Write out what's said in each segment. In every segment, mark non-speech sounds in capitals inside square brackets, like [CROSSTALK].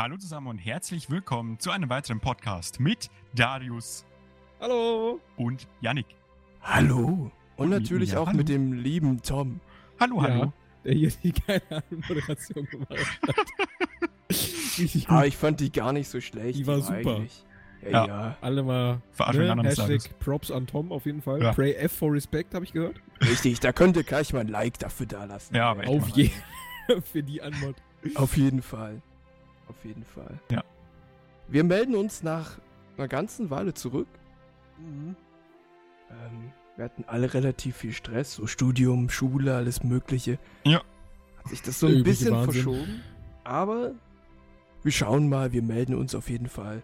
Hallo zusammen und herzlich willkommen zu einem weiteren Podcast mit Darius Hallo. und Yannick. Hallo. Und Und natürlich mir. auch Hallo. mit dem lieben Tom. Hallo, hallo. Ja, der hier die keine Moderation gemacht hat. [LAUGHS] Richtig gut. Ah, ich fand die gar nicht so schlecht. Die war super. eigentlich- Ja, Ja. ja. Alle mal ne? Hashtag. Props an Tom auf jeden Fall. Ja. Pray F for Respect, habe ich gehört. Richtig, da könnt ihr gleich mal ein Like dafür da lassen. Ja, aber echt Auf jeden [LAUGHS] Für die Anmod. Auf jeden Fall. Auf jeden Fall. Ja. Wir melden uns nach einer ganzen Weile zurück. Ähm, wir hatten alle relativ viel Stress, so Studium, Schule, alles Mögliche. Ja. Hat sich das so ein bisschen Wahnsinn. verschoben. Aber wir schauen mal, wir melden uns auf jeden Fall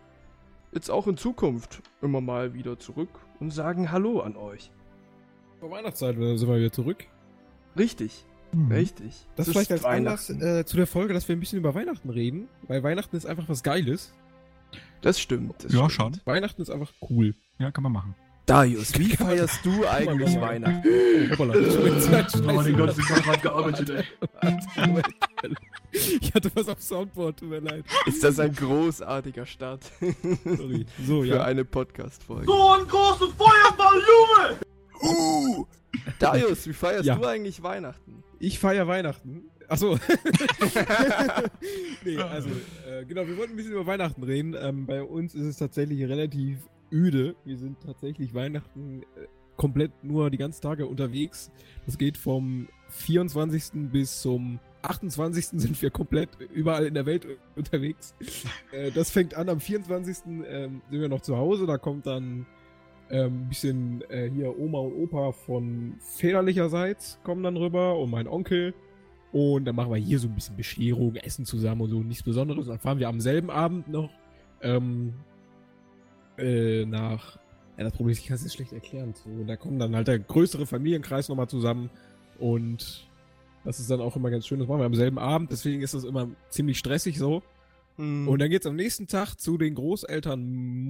jetzt auch in Zukunft immer mal wieder zurück und sagen Hallo an euch. Vor Weihnachtszeit äh, sind wir wieder zurück. Richtig, Mhm. richtig. Das Es vielleicht ist als Anlass äh, zu der Folge, dass wir ein bisschen über Weihnachten reden. Weil Weihnachten ist einfach was Geiles. Das stimmt. Das Ja, stimmt. schon. Weihnachten ist einfach cool. Ja, kann man machen. Darius, wie [LAUGHS] feierst du [LAUGHS] eigentlich. Weihnachten? [LAUGHS] Oh. Oh mein Gott, ich hab grad gearbeitet, ey. Ich hatte was auf Soundboard, tut mir leid. Ist das ein großartiger Start Sorry. So, für ja. eine Podcast-Folge? So ein großes Feuerball, Junge! Uh, [LAUGHS] Darius, wie feierst Ja. du eigentlich Weihnachten? Ich feiere Weihnachten. Achso. [LAUGHS] nee, also, äh, genau, wir wollten ein bisschen über Weihnachten reden. Ähm, bei uns ist es tatsächlich relativ öde. Wir sind tatsächlich Weihnachten äh, komplett nur die ganzen Tage unterwegs. Das geht vom 24. bis zum 28. sind wir komplett überall in der Welt unterwegs. Äh, das fängt an am 24. Ähm, sind wir noch zu Hause. Da kommt dann ähm, ein bisschen äh, hier Oma und Opa von väterlicherseits kommen dann rüber und mein Onkel. Und dann machen wir hier so ein bisschen Bescherung, Essen zusammen und so, nichts Besonderes. Und dann fahren wir am selben Abend noch ähm, äh, nach. Ja, das Problem ist, ich kann es jetzt schlecht erklären. So, da kommen dann halt der größere Familienkreis nochmal zusammen. Und das ist dann auch immer ganz schön. Das machen wir am selben Abend. Deswegen ist das immer ziemlich stressig so. Hm, Und dann geht's am nächsten Tag zu den Großeltern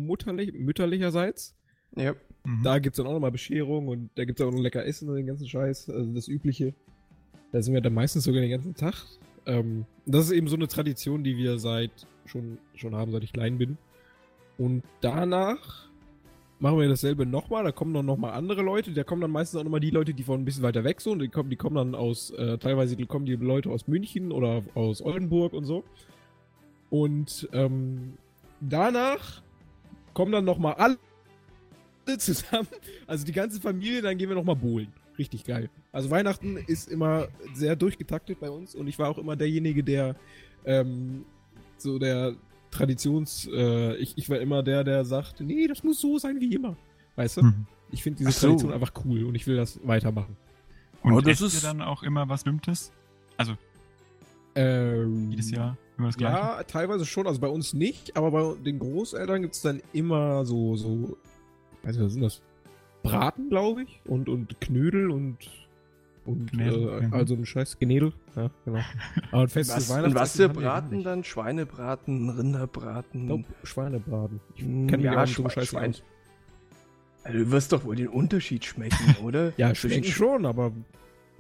mutterlich, mütterlicherseits. Ja. Mhm. Da gibt's dann auch nochmal Bescherung und da gibt's auch noch lecker Essen und den ganzen Scheiß, also das Übliche. Da sind wir dann meistens sogar den ganzen Tag. Ähm, das ist eben so eine Tradition, die wir seit schon, schon haben, seit ich klein bin. Und danach machen wir dasselbe nochmal. Da kommen dann nochmal andere Leute. Da kommen dann meistens auch nochmal die Leute, die von ein bisschen weiter weg sind. Die kommen, die kommen dann aus, äh, teilweise kommen die Leute aus München oder aus Oldenburg und so. Und ähm, danach kommen dann nochmal alle zusammen. Also die ganze Familie, dann gehen wir nochmal bowlen. Richtig geil. Also Weihnachten ist immer sehr durchgetaktet bei uns und ich war auch immer derjenige, der ähm, so der Traditions, äh, ich, ich war immer der, der sagt, nee, das muss so sein wie immer. Weißt du? Mhm. Ich finde diese so. Tradition einfach cool und ich will das weitermachen. Und Oh, das esst ist- ihr dann auch immer was Bestimmtes? Also Ähm, jedes Jahr immer das Gleiche? Ja, teilweise schon. Also bei uns nicht, aber bei den Großeltern gibt es dann immer so, so, weiß nicht, was sind das? Braten, glaube ich, und, und Knödel und, und Knädel, äh, mhm. also ein scheiß Genädel. Ja, genau. Aber ein festes Was, und was für Braten dann? Schweinebraten, Rinderbraten? Ich glaube, Schweinebraten. Ich Mm, kenne mich ja, auch nicht so Schwe- scheiße Schwein. aus. Also, du wirst doch wohl den Unterschied schmecken, [LAUGHS] oder? Ja, Zwischen schmecken Sch- schon, aber,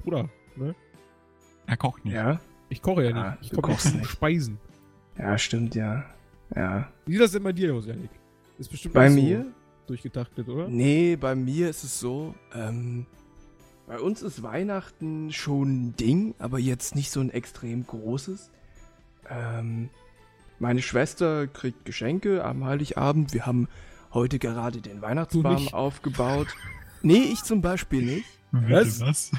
Bruder, ne? Er kocht nicht. Ja, Ich koche ja Ja, nicht. Ich koche nicht nicht. Speisen. ja, stimmt, ja. Ja. Wie sieht das denn bei dir aus, Janik? Ist bestimmt Bei so mir? Durchgetaktet, oder? Nee, bei mir ist es so, ähm, bei uns ist Weihnachten schon ein Ding, aber jetzt nicht so ein extrem großes. Ähm, meine Schwester kriegt Geschenke am Heiligabend. Wir haben heute gerade den Weihnachtsbaum aufgebaut. Nee, ich zum Beispiel nicht. Was? was?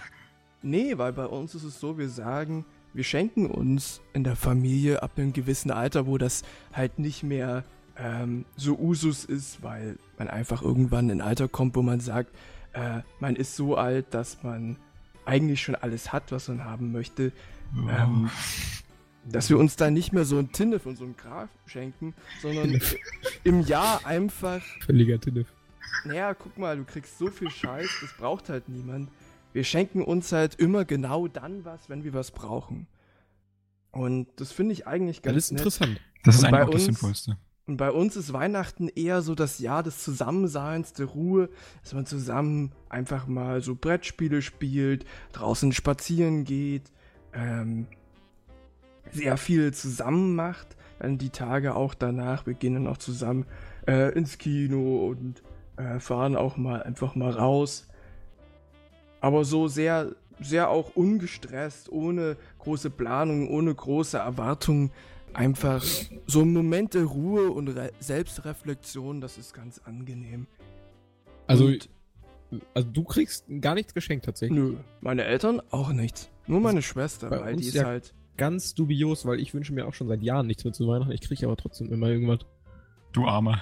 Nee, weil bei uns ist es so, wir sagen, wir schenken uns in der Familie ab einem gewissen Alter, wo das halt nicht mehr ähm, so Usus ist, weil man einfach irgendwann in ein Alter kommt, wo man sagt, äh, man ist so alt, dass man eigentlich schon alles hat, was man haben möchte, ähm, dass wir uns dann nicht mehr so ein Tinnef und so ein Graf schenken, sondern im Jahr einfach Völliger Tinnef. naja, guck mal, du kriegst so viel Scheiß, das braucht halt niemand. Wir schenken uns halt immer genau dann was, wenn wir was brauchen. Und das finde ich eigentlich Das ganz ist nett. interessant. Das ist Und eigentlich auch das uns- Sinnvollste. Und bei uns ist Weihnachten eher so das Jahr des Zusammenseins, der Ruhe, dass man zusammen einfach mal so Brettspiele spielt, draußen spazieren geht, ähm, sehr viel zusammen macht. dann die Tage auch danach, wir gehen dann auch zusammen äh, ins Kino und äh, fahren auch mal einfach mal raus. Aber so sehr, sehr auch ungestresst, ohne große Planung, ohne große Erwartungen. Einfach so ein Moment der Ruhe und Re Selbstreflexion, das ist ganz angenehm. Also, Und- also du kriegst gar nichts geschenkt tatsächlich. Nö, meine Eltern auch nichts. Nur meine Schwester, bei weil uns die ist ja- halt. Ganz dubios, weil ich wünsche mir auch schon seit Jahren nichts mehr zu Weihnachten. Ich kriege aber trotzdem immer irgendwas. Du Armer.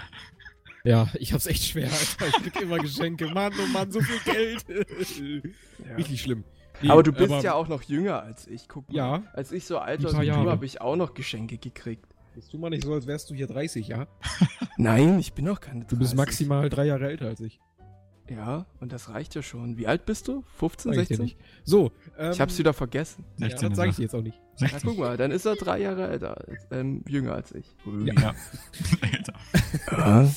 Ja, ich hab's echt schwer, Alter. Ich krieg immer Geschenke. Mann, oh Mann, so viel Geld. [LAUGHS] Ja. Richtig schlimm. Nee, aber du bist aber ja auch noch jünger als ich. Guck mal. Ja. Als ich so alt war wie du, habe ich auch noch Geschenke gekriegt. Bist du mal nicht so, als wärst du hier 30, ja? [LAUGHS] Nein, ich bin noch keine 30. Du bist maximal drei Jahre älter als ich. Ja, und das reicht ja schon. Wie alt bist du? 15, Sag ich dir 16? nicht. So, ähm, Ich hab's wieder vergessen. Ja, 16 das sage ich dir jetzt auch nicht. Na, 16. guck mal, dann ist er drei Jahre älter, als- ähm, jünger als ich. Ja. Ja. [LAUGHS] Alter. Ja.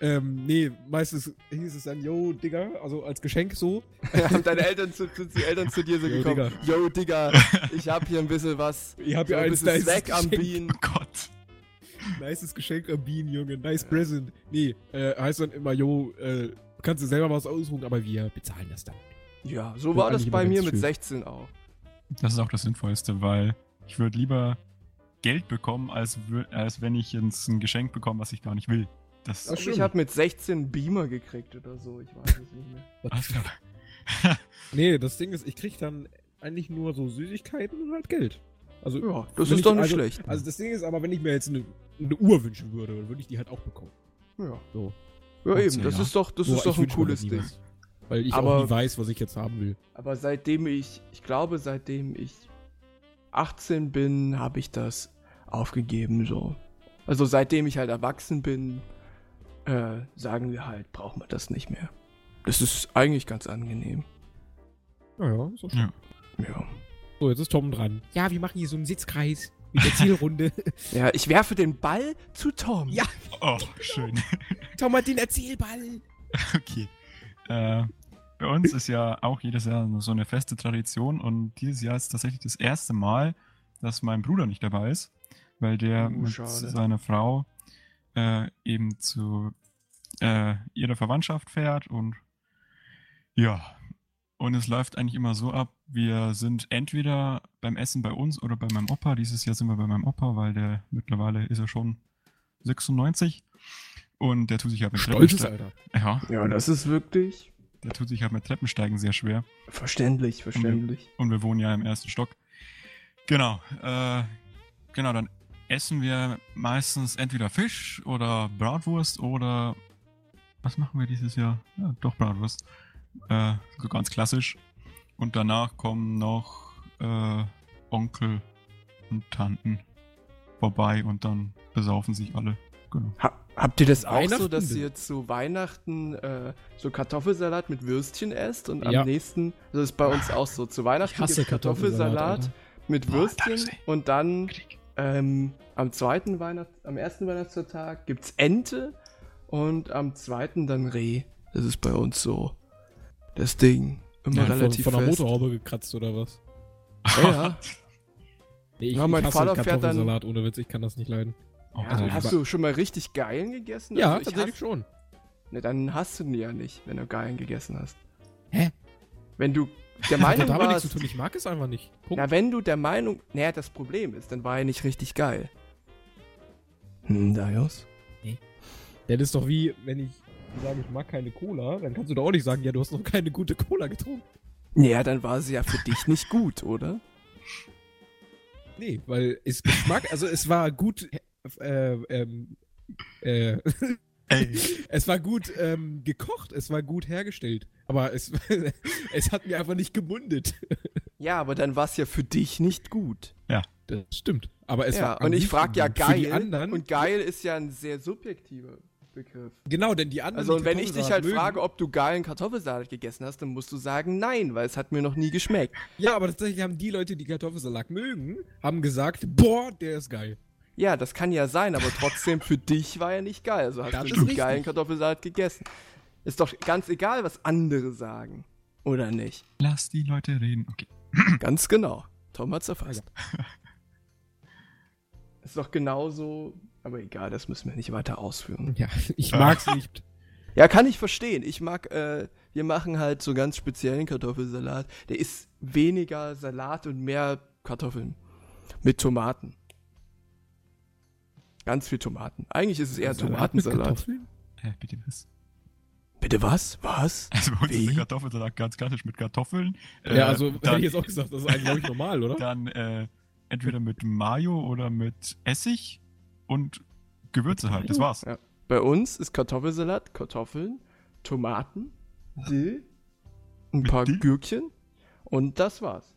Ähm, nee, meistens hieß es dann, yo, Digga, also als Geschenk so. [LAUGHS] Haben deine Eltern zu, sind die Eltern zu dir so Yo, gekommen? Yo, Digga, [LAUGHS] ich hab hier ein bisschen was. Ich hab so hier ein eins bisschen Snack am. Bienen. Oh [LAUGHS] Gott. Nices Geschenk am Bean, Junge. Nice present. Nee, äh, heißt dann immer, yo, äh, kannst du selber was aussuchen, aber wir bezahlen das dann. Ja, so Ja, war das bei mir mit schön. 16 auch. Das ist auch das Sinnvollste, weil ich würde lieber Geld bekommen, als, als wenn ich jetzt ein Geschenk bekomme, was ich gar nicht will. Das Also stimmt. ich habe mit 16 Beamer gekriegt oder so, ich weiß es nicht mehr. [LAUGHS] Alter. Nee, das Ding ist, ich krieg dann eigentlich nur so Süßigkeiten und halt Geld. Also, Ja, das ist ich- doch nicht also, schlecht. Also das Ding ist aber, wenn ich mir jetzt eine, eine Uhr wünschen würde, dann würde ich die halt auch bekommen. Ja, So. ja Und eben, das ja. ist doch, das Nur ist doch ein cooles Ding. was. Weil ich Aber- auch nie weiß, was ich jetzt haben will. Aber seitdem ich, ich glaube, seitdem ich 18 bin, habe ich das aufgegeben, so. Also seitdem ich halt erwachsen bin, äh, sagen wir halt, braucht man das nicht mehr. Das ist eigentlich ganz angenehm. Naja, ist auch schön. Ja. Ja. So, jetzt ist Tom dran. Ja, wir machen hier so einen Sitzkreis mit der Zielrunde. [LAUGHS] Ja, ich werfe den Ball zu Tom. Ja. Oh, schön. [LAUGHS] Tom hat den Erzählball. Okay. Äh, bei uns ist ja auch jedes Jahr so eine feste Tradition und dieses Jahr ist tatsächlich das erste Mal, dass mein Bruder nicht dabei ist, weil der Oh, mit schade. seiner Frau äh, eben zu äh, ihrer Verwandtschaft fährt und ja, und es läuft eigentlich immer so ab, wir sind entweder beim Essen bei uns oder bei meinem Opa. Dieses Jahr sind wir bei meinem Opa, weil der mittlerweile ist er schon 96 und der tut sich halt mit Stolzes Alter. Ja, Ja, das ist wirklich der tut sich halt mit Treppensteigen sehr schwer. verständlich, verständlich. Und wir wohnen ja im ersten Stock. Genau. Äh, genau, dann essen wir meistens entweder Fisch oder Bratwurst oder. Was machen wir dieses Jahr? Ja, doch Bratwurst. Äh, so ganz klassisch. Und danach kommen noch äh, Onkel und Tanten vorbei und dann besaufen sich alle. Genau. Ha habt ihr das auch so, dass ihr zu Weihnachten äh, so Kartoffelsalat mit Würstchen esst und Ja. am nächsten, das ist bei uns auch so, zu Weihnachten gibt's Kartoffelsalat, Kartoffelsalat mit Boah, Würstchen Taxi. und dann ähm, am zweiten Weihnachts-, am ersten Weihnachtstag gibt's Ente und am zweiten dann Reh. Das ist bei uns so das Ding. Immer Ja, von, relativ von der fest. Motorhaube gekratzt oder was? [LAUGHS] Ja, ja. Nee, ich, Ja, mein ich Vater fährt dann- Kartoffelsalat ohne Witz, ich kann das nicht leiden. Ja tatsächlich. hast du schon mal richtig Geilen gegessen? Ja, Also ich tatsächlich hasse- schon. Ne, dann hast du ihn ja nicht, wenn du Geilen gegessen hast. Hä? Wenn du der Hat Meinung damit nichts warst, zu tun, ich mag es einfach nicht. Punkt. na, wenn du der Meinung, naja, das Problem ist, dann war er nicht richtig geil. Hm, Darius? Das ist doch wie, wenn ich sage, ich mag keine Cola, dann kannst du doch auch nicht sagen, ja, du hast noch keine gute Cola getrunken. Ja, dann war sie ja für dich nicht gut, oder? Nee, weil es Geschmack, also es war gut, äh, ähm, äh, [LAUGHS] Ey, es war gut ähm, gekocht, es war gut hergestellt, aber es, [LAUGHS] es hat mir einfach nicht gemundet. Ja, aber dann war es ja für dich nicht gut. Das stimmt. Aber es ja, war und ich nicht frag ja gut. geil. Für die anderen, und geil ist ja ein sehr subjektiver Begriff. genau, denn die anderen. Also, und die wenn ich dich halt mögen- frage, ob du geilen Kartoffelsalat gegessen hast, dann musst du sagen, nein, weil es hat mir noch nie geschmeckt. Ja, aber tatsächlich haben die Leute, die Kartoffelsalat mögen, haben gesagt, boah, der ist geil. Ja, das kann ja sein, aber trotzdem für dich war er nicht geil. Also hast Das du einen geilen Kartoffelsalat gegessen. Ist doch ganz egal, was andere sagen. Oder nicht? lass die Leute reden. Okay. [CLEARS THROAT] Ganz genau. Tom hat's erfasst. Ist doch genauso. Aber egal, das müssen wir nicht weiter ausführen. Ja, ich Ah. mag's nicht. Ja, kann ich verstehen. Ich mag, äh, wir machen halt so ganz speziellen Kartoffelsalat. Der ist weniger Salat und mehr Kartoffeln. Mit Tomaten. Ganz viel Tomaten. Eigentlich ist es eher Salat Tomatensalat. Kartoffeln? Hä, bitte was? Bitte was? Was? [LAUGHS] Also bei uns ist Wie? der Kartoffelsalat ganz klassisch mit Kartoffeln. Ja, Äh, also [LAUGHS] hätte dann, ich jetzt auch gesagt, das ist eigentlich, glaube ich, normal, oder? dann äh, entweder mit Mayo oder mit Essig und Gewürze halt. Das war's. Ja. Bei uns ist Kartoffelsalat, Kartoffeln, Tomaten, Dill, ein Mit paar Dill? Gürkchen und das war's.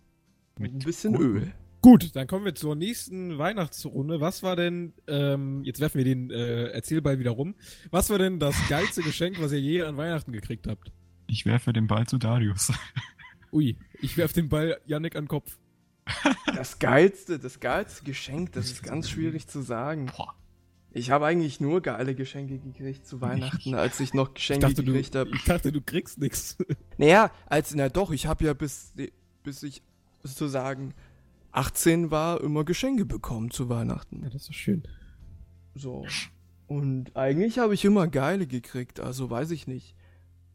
Mit ein bisschen. Öl. Gut, dann kommen wir zur nächsten Weihnachtsrunde. Was war denn, ähm, jetzt werfen wir den äh, Erzählball wieder rum. Was war denn das geilste Geschenk, was ihr je an Weihnachten gekriegt habt? Ich werfe den Ball zu Darius. Ui, ich werf den Ball Yannick an den Kopf. Das geilste, das geilste Geschenk, das ist ganz schwierig zu sagen. Boah. Ich habe eigentlich nur geile Geschenke gekriegt zu Weihnachten, als ich noch Ich Geschenke dachte, du, gekriegt habe. ich dachte, du kriegst nix. Naja, als, na doch, ich habe ja bis, bis ich sozusagen 18 war, immer Geschenke bekommen zu Weihnachten. Ja, das ist doch schön. So. Und eigentlich habe ich immer geile gekriegt, also weiß ich nicht.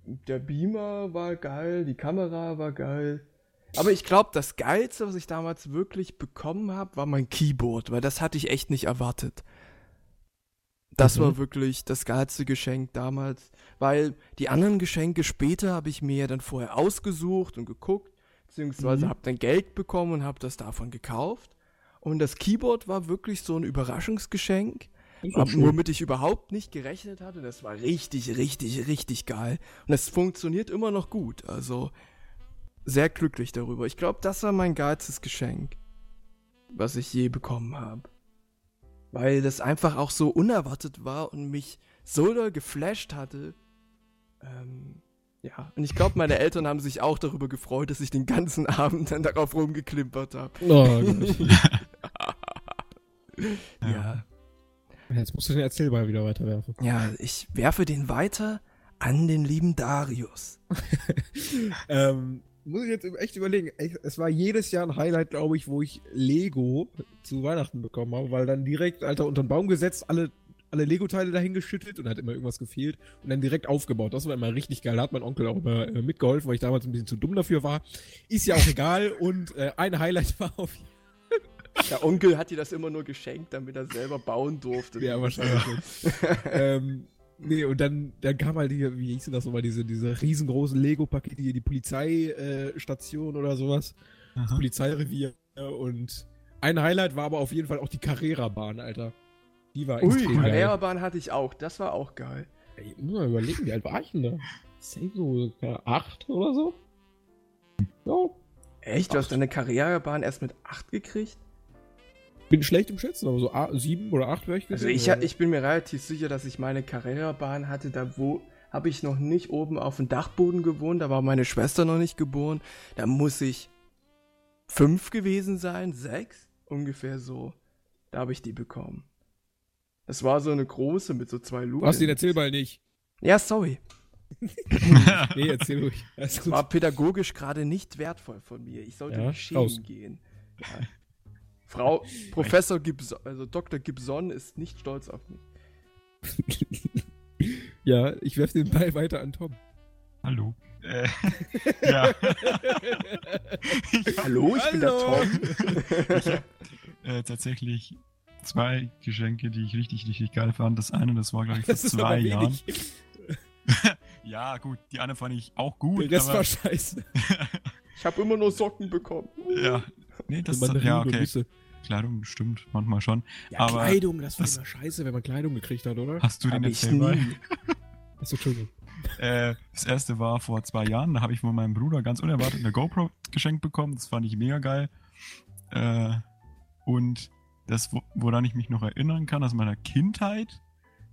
Der Beamer war geil, die Kamera war geil. Aber ich glaube, das Geilste, was ich damals wirklich bekommen habe, war mein Keyboard, weil das hatte ich echt nicht erwartet. Das Mhm. war wirklich das geilste Geschenk damals, weil die anderen Geschenke später habe ich mir dann vorher ausgesucht und geguckt, beziehungsweise Mhm. habe dann Geld bekommen und habe das davon gekauft. Und das Keyboard war wirklich so ein Überraschungsgeschenk, womit ich überhaupt nicht gerechnet hatte. Das war richtig, richtig, richtig geil. Und es funktioniert immer noch gut. Also sehr glücklich darüber. Ich glaube, das war mein geilstes Geschenk, was ich je bekommen habe. Weil das einfach auch so unerwartet war und mich so doll geflasht hatte. Ähm, ja, und ich glaube, meine Eltern haben sich auch darüber gefreut, dass ich den ganzen [LAUGHS] Abend dann darauf rumgeklimpert habe. Oh, Gott. [LAUGHS] Ja. Jetzt musst du den Erzählball wieder weiterwerfen. Ja, ich werfe den weiter an den lieben Darius. [LAUGHS] ähm, muss ich jetzt echt überlegen. Es war jedes Jahr ein Highlight, glaube ich, wo ich Lego zu Weihnachten bekommen habe, weil dann direkt, Alter, unter den Baum gesetzt, alle, alle Lego-Teile dahin geschüttet und hat immer irgendwas gefehlt und dann direkt aufgebaut. Das war immer richtig geil. Da hat mein Onkel auch immer äh, mitgeholfen, weil ich damals ein bisschen zu dumm dafür war. Ist ja auch egal und äh, ein Highlight war auf [LAUGHS] Der Onkel hat dir das immer nur geschenkt, damit er selber bauen durfte. Ja, wahrscheinlich. [LAUGHS] ähm, nee, und dann, dann kam halt hier, wie hieß denn das nochmal, diese, diese riesengroßen Lego-Pakete hier, die Polizeistation äh, oder sowas. Das Aha. Polizeirevier. Und ein Highlight war aber auf jeden Fall auch die Carrera-Bahn, Alter. Die war Ui, extrem. Carrera-Bahn hatte ich auch. Das war auch geil. Ey, muss mal überlegen, wie alt war ich denn da? Safe so acht oder so? Ja. Echt? Du hast deine Carrera-Bahn erst mit 8 gekriegt? Bin schlecht im Schätzen, aber so sieben oder acht wäre ich Also gewesen, ich, ich bin mir relativ sicher, dass ich meine Carrera-Bahn hatte. Da wo habe ich noch nicht oben auf dem Dachboden gewohnt. Da war meine Schwester noch nicht geboren. Da muss ich fünf gewesen sein, sechs ungefähr so. Da habe ich die bekommen. Das war so eine große mit so zwei Luken. Du hast den Erzählball nicht. Ja, sorry. [LAUGHS] Nee, erzähl ruhig. Alles gut. War pädagogisch gerade nicht wertvoll von mir. Ich sollte Ja, mich schämen raus. gehen. Ja. Frau Professor Gibson, also Dr. Gibson ist nicht stolz auf mich. [LAUGHS] Ja, ich werf den Ball weiter an Tom. Hallo. Äh, [LAUGHS] ja. Hallo, ich bin der Hallo. Tom. äh, tatsächlich zwei Geschenke, die ich richtig, richtig geil fand. Das eine, das war, glaube ich, vor [LAUGHS] Das ist zwei Jahren. [LAUGHS] Ja, gut, die andere fand ich auch gut. Der Rest aber, war scheiße. [LAUGHS] Ich habe immer nur Socken bekommen. ja. Nee, das Mandarinen ja, okay. Nüsse. Kleidung stimmt manchmal schon. Ja, Aber Kleidung, das war das- immer scheiße, wenn man Kleidung gekriegt hat, oder? Hast du den Hab ich erzählt? nie. Achso, Entschuldigung. Äh, das erste war vor zwei Jahren. Da habe ich von meinem Bruder ganz unerwartet eine GoPro geschenkt bekommen. Das fand ich mega geil. Äh, und das, wo- woran ich mich noch erinnern kann aus meiner Kindheit,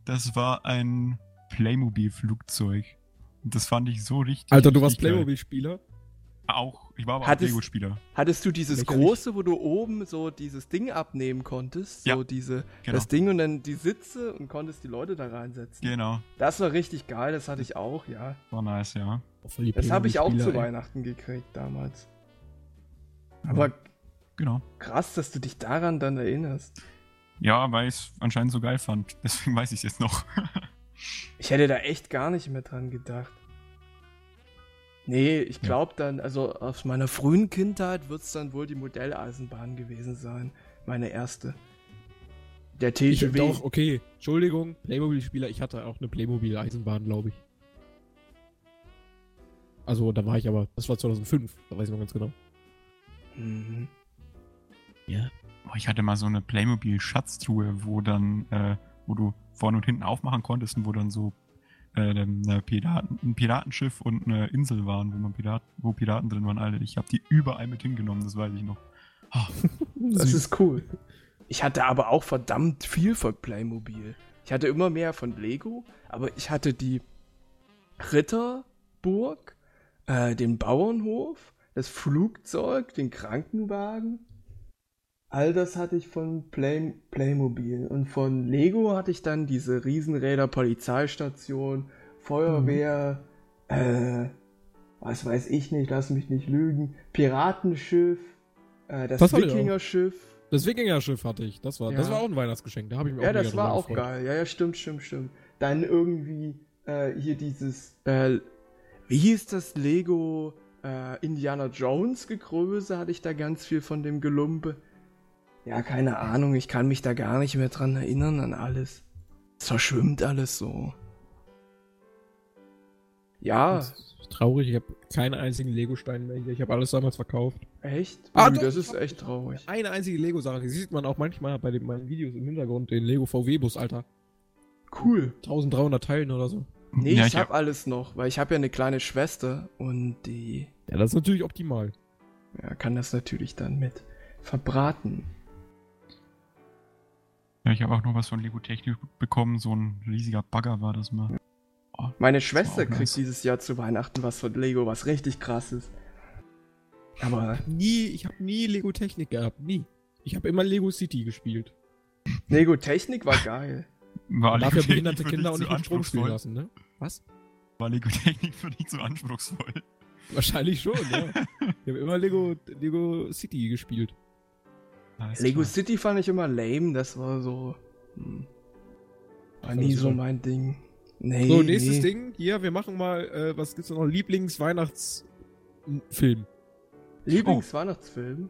das war ein Playmobil-Flugzeug. Und das fand ich so richtig. Alter, du warst. Playmobil-Spieler? Auch. Ich war aber Hattest- auch Lego-Spieler. Hattest du dieses Lächerlich. große, wo du oben so dieses Ding abnehmen konntest? So Ja, diese, genau. das Ding und dann die Sitze und konntest die Leute da reinsetzen. Genau. Das war richtig geil, das hatte ich auch, ja. War nice, ja. Das habe ich auch zu. Weihnachten gekriegt damals. Aber Genau. krass, dass du dich daran dann erinnerst. Ja, weil ich es anscheinend so geil fand. [LAUGHS] Deswegen weiß ich es jetzt noch. [LAUGHS] Ich hätte da echt gar nicht mehr dran gedacht. Nee, ich glaube dann, also aus meiner frühen Kindheit wird es dann wohl die Modelleisenbahn gewesen sein. Meine erste. Der Ich, TGW. doch, okay. Entschuldigung, Playmobil-Spieler, ich hatte auch eine Playmobil-Eisenbahn, glaube ich. Also, da war ich aber, das war 2005, da weiß ich noch ganz genau. Mhm. Ja. Oh, ich hatte mal so eine Playmobil-Schatztruhe, wo dann, äh, wo du vorne und hinten aufmachen konntest und wo dann so äh, eine Piraten, ein Piratenschiff und eine Insel waren, wo man Pirat, wo Piraten drin waren, Alter. Ich habe die überall mit hingenommen, das weiß ich noch. Ah, [LAUGHS] Das ist cool. Ich hatte aber auch verdammt viel von Playmobil. Ich hatte immer mehr von Lego, aber ich hatte die Ritterburg, äh, den Bauernhof, das Flugzeug, den Krankenwagen. All das hatte ich von Play Playmobil. Und von Lego hatte ich dann diese Riesenräder, Polizeistation, Feuerwehr, äh, was weiß ich nicht, lass mich nicht lügen, Piratenschiff, äh, das Das. Wikingerschiff. Das Wikinger-Schiff hatte ich, das war, das Ja. war auch ein Weihnachtsgeschenk, da habe ich mich Ja, auch mega das war auch gefreut. geil. Ja, ja, stimmt, stimmt, stimmt. Dann irgendwie äh, hier dieses, äh, wie hieß das Lego äh, Indiana Jones Gegröße? Hatte ich da ganz viel von dem Gelumpe. Ja, keine Ahnung, ich kann mich da gar nicht mehr dran erinnern an alles. Es verschwimmt alles so. Ja, Das ist traurig, ich habe keinen einzigen Lego-Stein mehr hier, ich habe alles damals verkauft. echt? Ah, Ui, doch, das ich ist echt traurig. Eine einzige Lego-Sache, die sieht man auch manchmal bei den, meinen Videos im Hintergrund, den Lego VW-Bus, Alter. Cool. 1300 Teilen oder so. Nee, ja, ich, hab hab- alles noch, weil ich habe ja eine kleine Schwester und die Ja, das ist natürlich optimal. ja, kann das natürlich dann mit verbraten. Ja, ich habe auch noch was von Lego Technik bekommen. So ein riesiger Bagger war das mal. Oh, Meine war Schwester kriegt nice. dieses Jahr zu Weihnachten was von Lego, was richtig krass ist. Aber Nie, ich habe nie Lego Technik gehabt, nie. Ich habe immer Lego City gespielt. Lego Technik war geil. war Lego ja behinderte Technik für Kinder auch nicht zu mit Strom spielen anspruchsvoll? lassen, ne? Was? War Lego Technik für dich zu anspruchsvoll? Wahrscheinlich schon, ja. [LAUGHS] Ich habe immer Lego, Lego City gespielt. Alles Lego klar. City fand ich immer lame, das war so. Hm, war nie so mein Ding. Nee. So, nächstes nee. Ding. Hier, wir machen mal, äh, was gibt's noch? Lieblings-Weihnachtsfilm. Lieblingsweihnachtsfilm?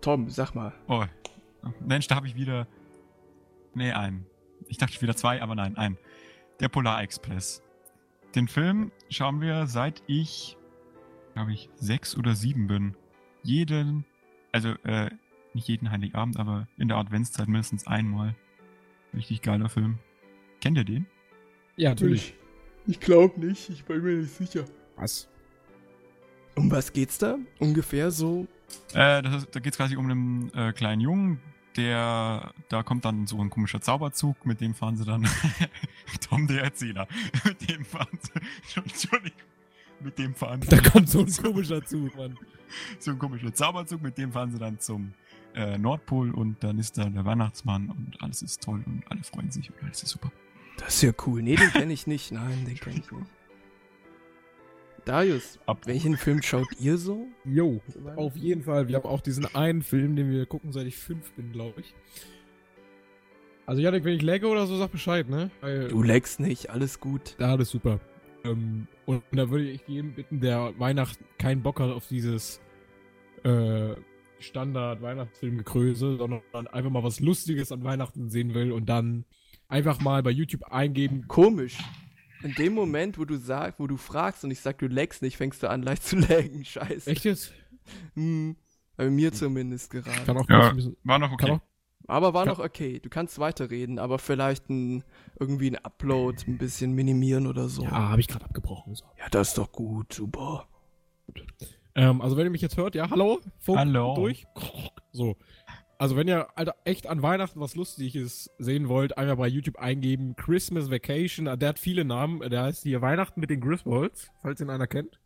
Tom, sag mal. Oh, Mensch, da habe ich wieder. Nee, einen. Ich dachte wieder zwei, aber nein, einen. Der Polar Express. Den Film schauen wir seit ich, glaube ich, sechs oder sieben bin. Jeden, also äh, nicht jeden Heiligabend, aber in der Adventszeit mindestens einmal. Richtig geiler Film. Kennt ihr den? Ja, natürlich. Ich, ich glaube nicht, ich bin mir nicht sicher. Was? Um was geht's da? Ungefähr so. Äh, das ist, da geht es quasi um einen äh, kleinen Jungen, der, da kommt dann so ein komischer Zauberzug, mit dem fahren sie dann, [LAUGHS] Tom der Erzähler, [LAUGHS] mit dem fahren sie, [LAUGHS] Entschuldigung, mit dem fahren sie Da kommt so ein komischer Zug, Mann. so ein komischer Zauberzug, mit dem fahren sie dann zum äh, Nordpol und dann ist da der Weihnachtsmann und alles ist toll und alle freuen sich und alles ist super. Das ist ja cool. Nee, den kenne ich nicht. Nein, den kenne ich nicht. Darius, Ab welchen Film schaut ihr so? Jo, auf jeden Fall. Wir haben auch diesen einen Film, den wir gucken, seit ich fünf bin, glaube ich. Also, Janik, wenn ich lagge oder so, sag Bescheid, ne? Weil, Du leckst nicht, alles gut. Ja, das ist super. Ähm, und da würde ich jedem bitten, der Weihnachten keinen Bock hat auf dieses äh, Standard-Weihnachtsfilmgekröse, sondern einfach mal was Lustiges an Weihnachten sehen will und dann einfach mal bei YouTube eingeben. Komisch. In dem Moment, wo du sagst, wo du fragst und ich sag, du leckst nicht, fängst du an leicht zu laggen. [LAUGHS] Scheiße. Echt jetzt? Hm, bei mir zumindest gerade. Kann auch Ja. bisschen. war noch Kann okay. auch, Aber war Ja. noch okay. Du kannst weiterreden, aber vielleicht ein, irgendwie ein Upload ein bisschen minimieren oder so. ja, habe ich gerade abgebrochen. So. Ja, das ist doch gut, super. Ähm, also wenn ihr mich jetzt hört, ja, hallo? Funk Hallo. Durch. [LAUGHS] So. Also wenn ihr Alter, echt an Weihnachten was Lustiges sehen wollt, einfach bei YouTube eingeben, Christmas Vacation, der hat viele Namen, der heißt hier Weihnachten mit den Griswolds, falls ihn einer kennt.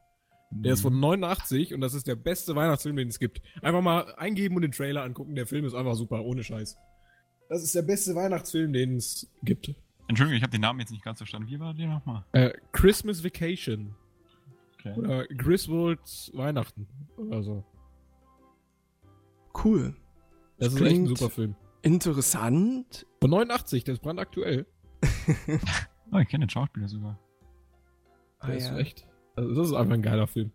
Der ist von 89 und das ist der beste Weihnachtsfilm, den es gibt. Einfach mal eingeben und den Trailer angucken, der Film ist einfach super, ohne Scheiß. Das ist der beste Weihnachtsfilm, den es gibt. Entschuldigung, ich habe den Namen jetzt nicht ganz verstanden. Wie war der nochmal? Äh, Christmas Vacation. Okay. Oder Griswolds Weihnachten. Oder so. Cool. Das Das ist echt ein klingt- super Film. Interessant. Von 89, der ist brandaktuell. Oh, [LAUGHS] ich kenne den Schauspieler sogar. Der Ah, ist ja. echt. Also, das ist einfach ein geiler Film.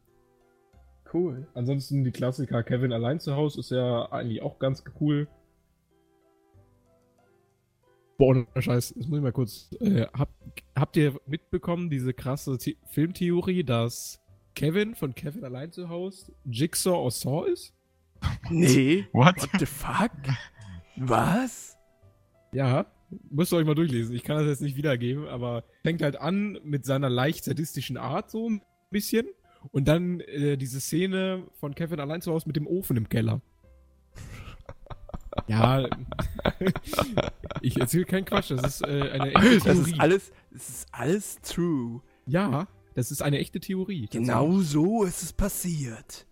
Cool. Ansonsten die Klassiker Kevin allein zu Hause ist ja eigentlich auch ganz cool. Boah, ohne Scheiß, jetzt muss ich mal kurz. Äh, habt, habt ihr mitbekommen, diese krasse The Filmtheorie, dass Kevin von Kevin allein zu Hause Jigsaw aus Saw ist? Nee. What? What the fuck? Was? Ja, müsst ihr euch mal durchlesen. Ich kann das jetzt nicht wiedergeben, aber fängt halt an mit seiner leicht sadistischen Art so ein bisschen. Und dann äh, diese Szene von Kevin allein zu Hause mit dem Ofen im Keller. Ja, [LAUGHS] ich erzähle keinen Quatsch, das ist äh, eine echte Das Theorie. ist alles, das ist alles true. ja, das ist eine echte Theorie. Genau so ist es passiert.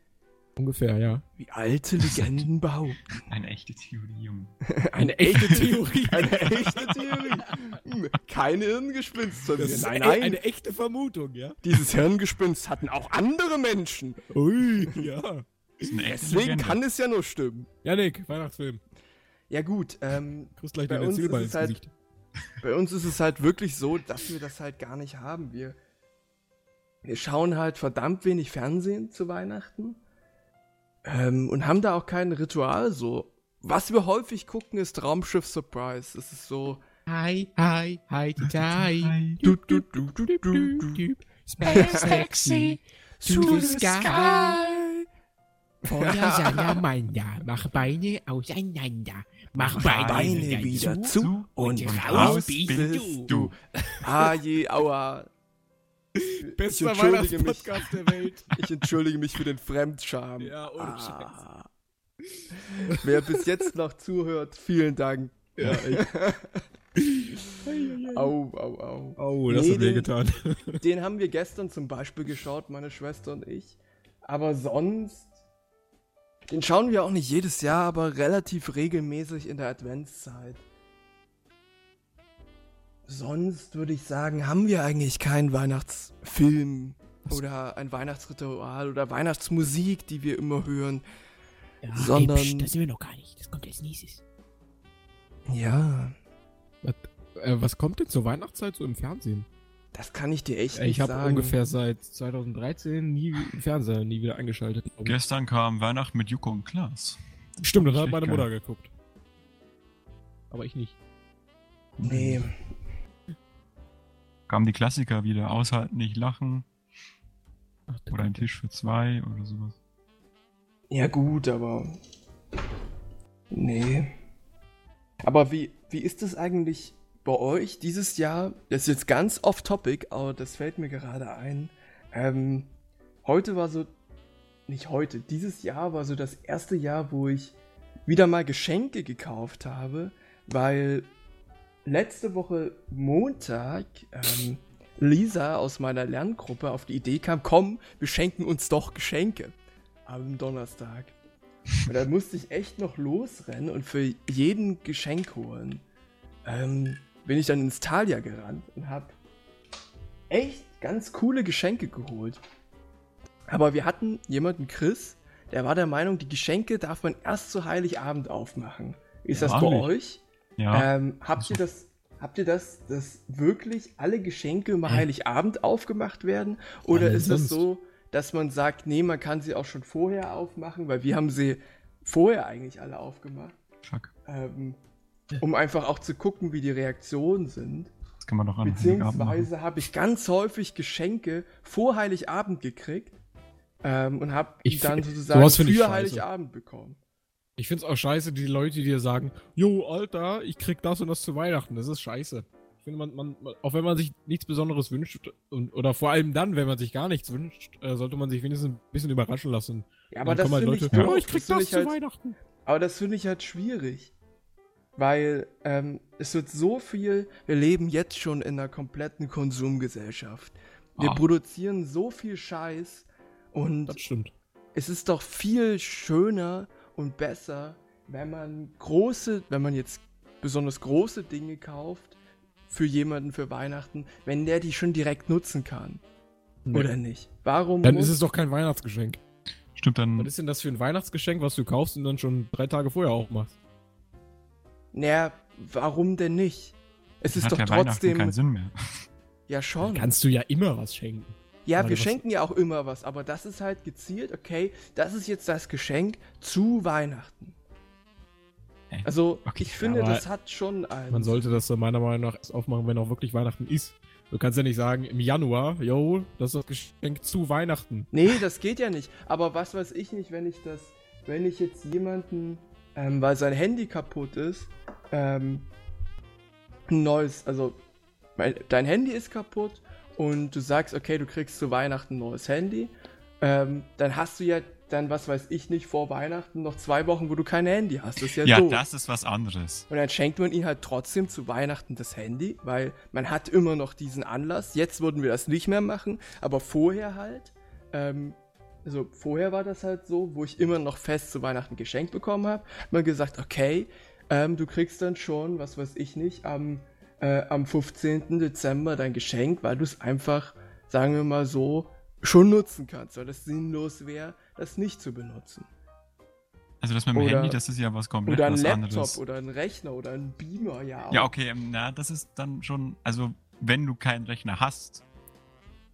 Ungefähr, ja. Wie alte Legenden behaupten. [LAUGHS] Eine echte Theorie, Junge. Eine echte Theorie. Eine echte Theorie. Keine Hirngespinst von mir. Das ist Nein, e- nein. eine echte Vermutung, ja. Dieses Hirngespinst hatten auch andere Menschen. Ui, ja. Deswegen Legende. kann es ja nur stimmen. Janik, Weihnachtsfilm. Ja gut, ähm, Kriegst gleich Bei uns ist es halt- [LAUGHS] bei uns ist es halt wirklich so, dass wir das halt gar nicht haben. Wir, wir schauen halt verdammt wenig Fernsehen zu Weihnachten ähm, und haben da auch kein Ritual so. Was wir häufig gucken, ist Raumschiff Surprise. Das ist so. Hi, hi, hi, hi. Du, du, du, du, du, du. Space Taxi to the sky. Feuer. [LAUGHS] Salamander, mach Beine auseinander. Mach Beine, Beine wieder zu und und raus bist bist du. du. Ah je, aua. [LAUGHS] [LAUGHS] Bester Ich entschuldige mich. Weihnachtspodcast der Welt. [LAUGHS] Ich entschuldige mich für den Fremdscham. Ja, ohne ah. Wer bis jetzt noch zuhört, vielen Dank. Ja. [LAUGHS] Au, au, au. Oh, das Nee, hat mir den- getan. Den haben wir gestern zum Beispiel geschaut, meine Schwester und ich. Aber sonst. Den schauen wir auch nicht jedes Jahr, aber relativ regelmäßig in der Adventszeit. Sonst würde ich sagen, haben wir eigentlich keinen Weihnachtsfilm oder ein Weihnachtsritual oder Weihnachtsmusik, die wir immer hören. Ja, Sondern- ey, pst, das sind wir noch gar nicht. Das kommt als nächstes. Ja, Äh, was kommt denn zur Weihnachtszeit so im Fernsehen? das kann ich dir echt Äh, nicht ich habe sagen. ungefähr seit 2013 nie im Fernseher nie wieder eingeschaltet. Gestern kam Weihnachten mit Joko und Klaas. Stimmt, das hat meine geil. Mutter geguckt. Aber ich nicht. Nee, Kamen die Klassiker wieder. Aushalten, nicht lachen. Ach, Oder ein Tisch für zwei oder sowas. Ja gut, aber. Nee. Aber wie, wie ist es eigentlich bei euch dieses Jahr? Das ist jetzt ganz off-topic, aber das fällt mir gerade ein. Ähm, heute war so. Nicht heute, dieses Jahr war so das erste Jahr, wo ich wieder mal Geschenke gekauft habe, weil letzte Woche Montag ähm, Lisa aus meiner Lerngruppe auf die Idee kam, komm, wir schenken uns doch Geschenke am Donnerstag. Und da musste ich echt noch losrennen und für jeden Geschenk holen. Ähm, bin ich dann ins Thalia gerannt und hab echt ganz coole Geschenke geholt. Aber wir hatten jemanden, Chris, der war der Meinung, die Geschenke darf man erst zu Heiligabend aufmachen. Ist Ja, das bei wahrlich. euch? Ja. Ähm, habt ihr das, habt ihr das, dass wirklich alle Geschenke immer Heiligabend aufgemacht werden? Oder denn ist sonst? so, dass man sagt, nee, man kann sie auch schon vorher aufmachen, weil wir haben sie vorher eigentlich alle aufgemacht, ähm, um einfach auch zu gucken, wie die Reaktionen sind. Das kann man doch an. Beziehungsweise habe ich ganz häufig Geschenke vor Heiligabend gekriegt ähm, und habe die dann sozusagen für. Heiligabend bekommen. Ich find's auch scheiße, die Leute, die dir sagen, Jo, Alter, ich krieg das und das zu Weihnachten. Das ist scheiße. Ich finde, man, man, auch wenn man sich nichts Besonderes wünscht, und, oder vor allem dann, wenn man sich gar nichts wünscht, äh, sollte man sich wenigstens ein bisschen überraschen lassen. Ja, aber das halt finde ich, oh, ich krieg Das das zu halt, Weihnachten. Aber das finde ich halt schwierig. Weil ähm, es wird so viel, wir leben jetzt schon in einer kompletten Konsumgesellschaft. Wir Ah. produzieren so viel Scheiß und Das stimmt. es ist doch viel schöner und besser, wenn man große, wenn man jetzt besonders große Dinge kauft für jemanden für Weihnachten, wenn der die schon direkt nutzen kann. Oder nicht? Warum Dann ist es doch kein Weihnachtsgeschenk. Stimmt, dann Was ist denn das für ein Weihnachtsgeschenk, was du kaufst und dann schon drei Tage vorher auch machst? Naja, warum denn nicht? Es ist Hat doch ja Weihnachten trotzdem. keinen Sinn mehr. Ja, schon. Kannst du ja immer was schenken. Ja, Weil wir schenken ja auch immer was, aber das ist halt gezielt, okay, das ist jetzt das Geschenk zu Weihnachten. Also, okay, ich finde, das hat schon einen. Man sollte das meiner Meinung nach erst aufmachen, wenn auch wirklich Weihnachten ist. Du kannst ja nicht sagen, im Januar, yo, das ist das Geschenk zu Weihnachten. Nee, das geht ja nicht. Aber was weiß ich nicht, wenn ich das, wenn ich jetzt jemanden, ähm, weil sein Handy kaputt ist, ähm, ein neues, also mein, dein Handy ist kaputt und du sagst, okay, du kriegst zu Weihnachten ein neues Handy, ähm, dann hast du ja dann, was weiß ich nicht, vor Weihnachten noch zwei Wochen, wo du kein Handy hast. Das ist ja, Ja, doof. das ist was anderes. Und dann schenkt man ihm halt trotzdem zu Weihnachten das Handy, weil man hat immer noch diesen Anlass. Jetzt würden wir das nicht mehr machen, aber vorher halt. Ähm, also vorher war das halt so, wo ich immer noch fest zu Weihnachten geschenkt bekommen habe. Hat man gesagt, okay, ähm, du kriegst dann schon, was weiß ich nicht, am, äh, am 15. Dezember dein Geschenk, weil du es einfach, sagen wir mal so, schon nutzen kannst, weil es sinnlos wäre, das nicht zu benutzen. Also das mit dem Oder- Handy, das ist ja was komplett Oder ein was Laptop anderes. oder ein Rechner oder ein Beamer, ja. auch. Ja, okay, ähm, na, das ist dann schon, also wenn du keinen Rechner hast,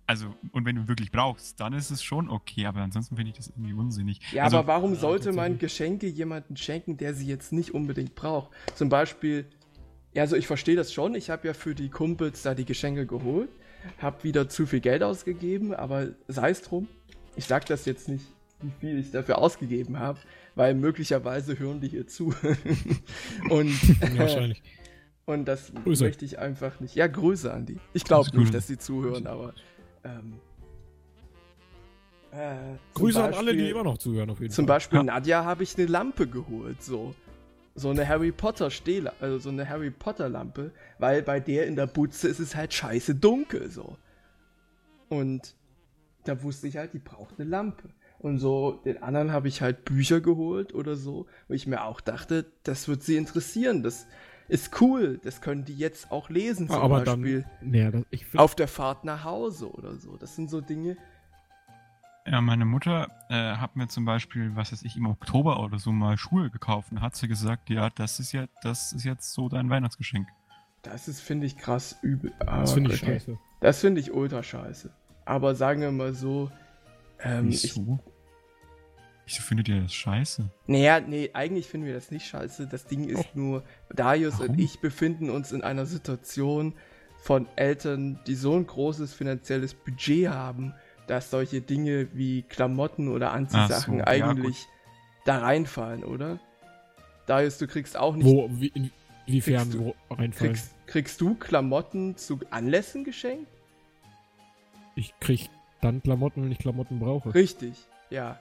also und wenn du wirklich brauchst, dann ist es schon okay, aber ansonsten finde ich das irgendwie unsinnig. Ja, also, aber warum ja, sollte man. Geschenke jemandem schenken, der sie jetzt nicht unbedingt braucht? Zum Beispiel, ja, also ich verstehe das schon. Ich habe ja für die Kumpels da die Geschenke geholt, habe wieder zu viel Geld ausgegeben, aber sei es drum. Ich sag das jetzt nicht, wie viel ich dafür ausgegeben habe, weil möglicherweise hören die hier zu. [LAUGHS] und, Ja, wahrscheinlich. und das Grüße. möchte ich einfach nicht. Ja, Grüße an die. Ich glaube nicht, dass sie zuhören, aber. Ähm, äh, Grüße an alle, die Beispiel- immer noch zuhören, auf jeden zum Fall. Beispiel Ja. Nadja habe ich eine Lampe geholt, so. So eine Harry Potter Stehla also so eine Harry Potter Lampe, weil bei der in der Butze ist es halt scheiße dunkel, so. Und da wusste ich halt, die braucht eine Lampe. Und so den anderen habe ich halt Bücher geholt oder so, wo ich mir auch dachte, das wird sie interessieren, das ist cool, das können die jetzt auch lesen, zum aber Beispiel dann, naja, das, auf der Fahrt nach Hause oder so. Das sind so Dinge, Ja, meine Mutter äh, hat mir zum Beispiel, was weiß ich, im Oktober oder so mal Schuhe gekauft und hat sie gesagt, ja, das ist ja, das ist jetzt so dein Weihnachtsgeschenk. das ist, finde ich, krass übel. das Aber finde ich okay. scheiße. Das finde ich ultra scheiße. Aber sagen wir mal so, ähm, ich, Wieso? Wieso findet ihr das scheiße? naja, nee, eigentlich finden wir das nicht scheiße. Das Ding ist nur, Darius und Warum? ich befinden uns in einer Situation von Eltern, die so ein großes finanzielles Budget haben, dass solche Dinge wie Klamotten oder Anziehsachen Ach so, ja, eigentlich da reinfallen, oder? Darius, du kriegst auch nicht, Wo, wie, in, inwiefern Kriegst du- wo reinfallen? kriegst, kriegst du Klamotten zu Anlässen geschenkt? Ich krieg dann Klamotten, wenn ich Klamotten brauche. Richtig, ja.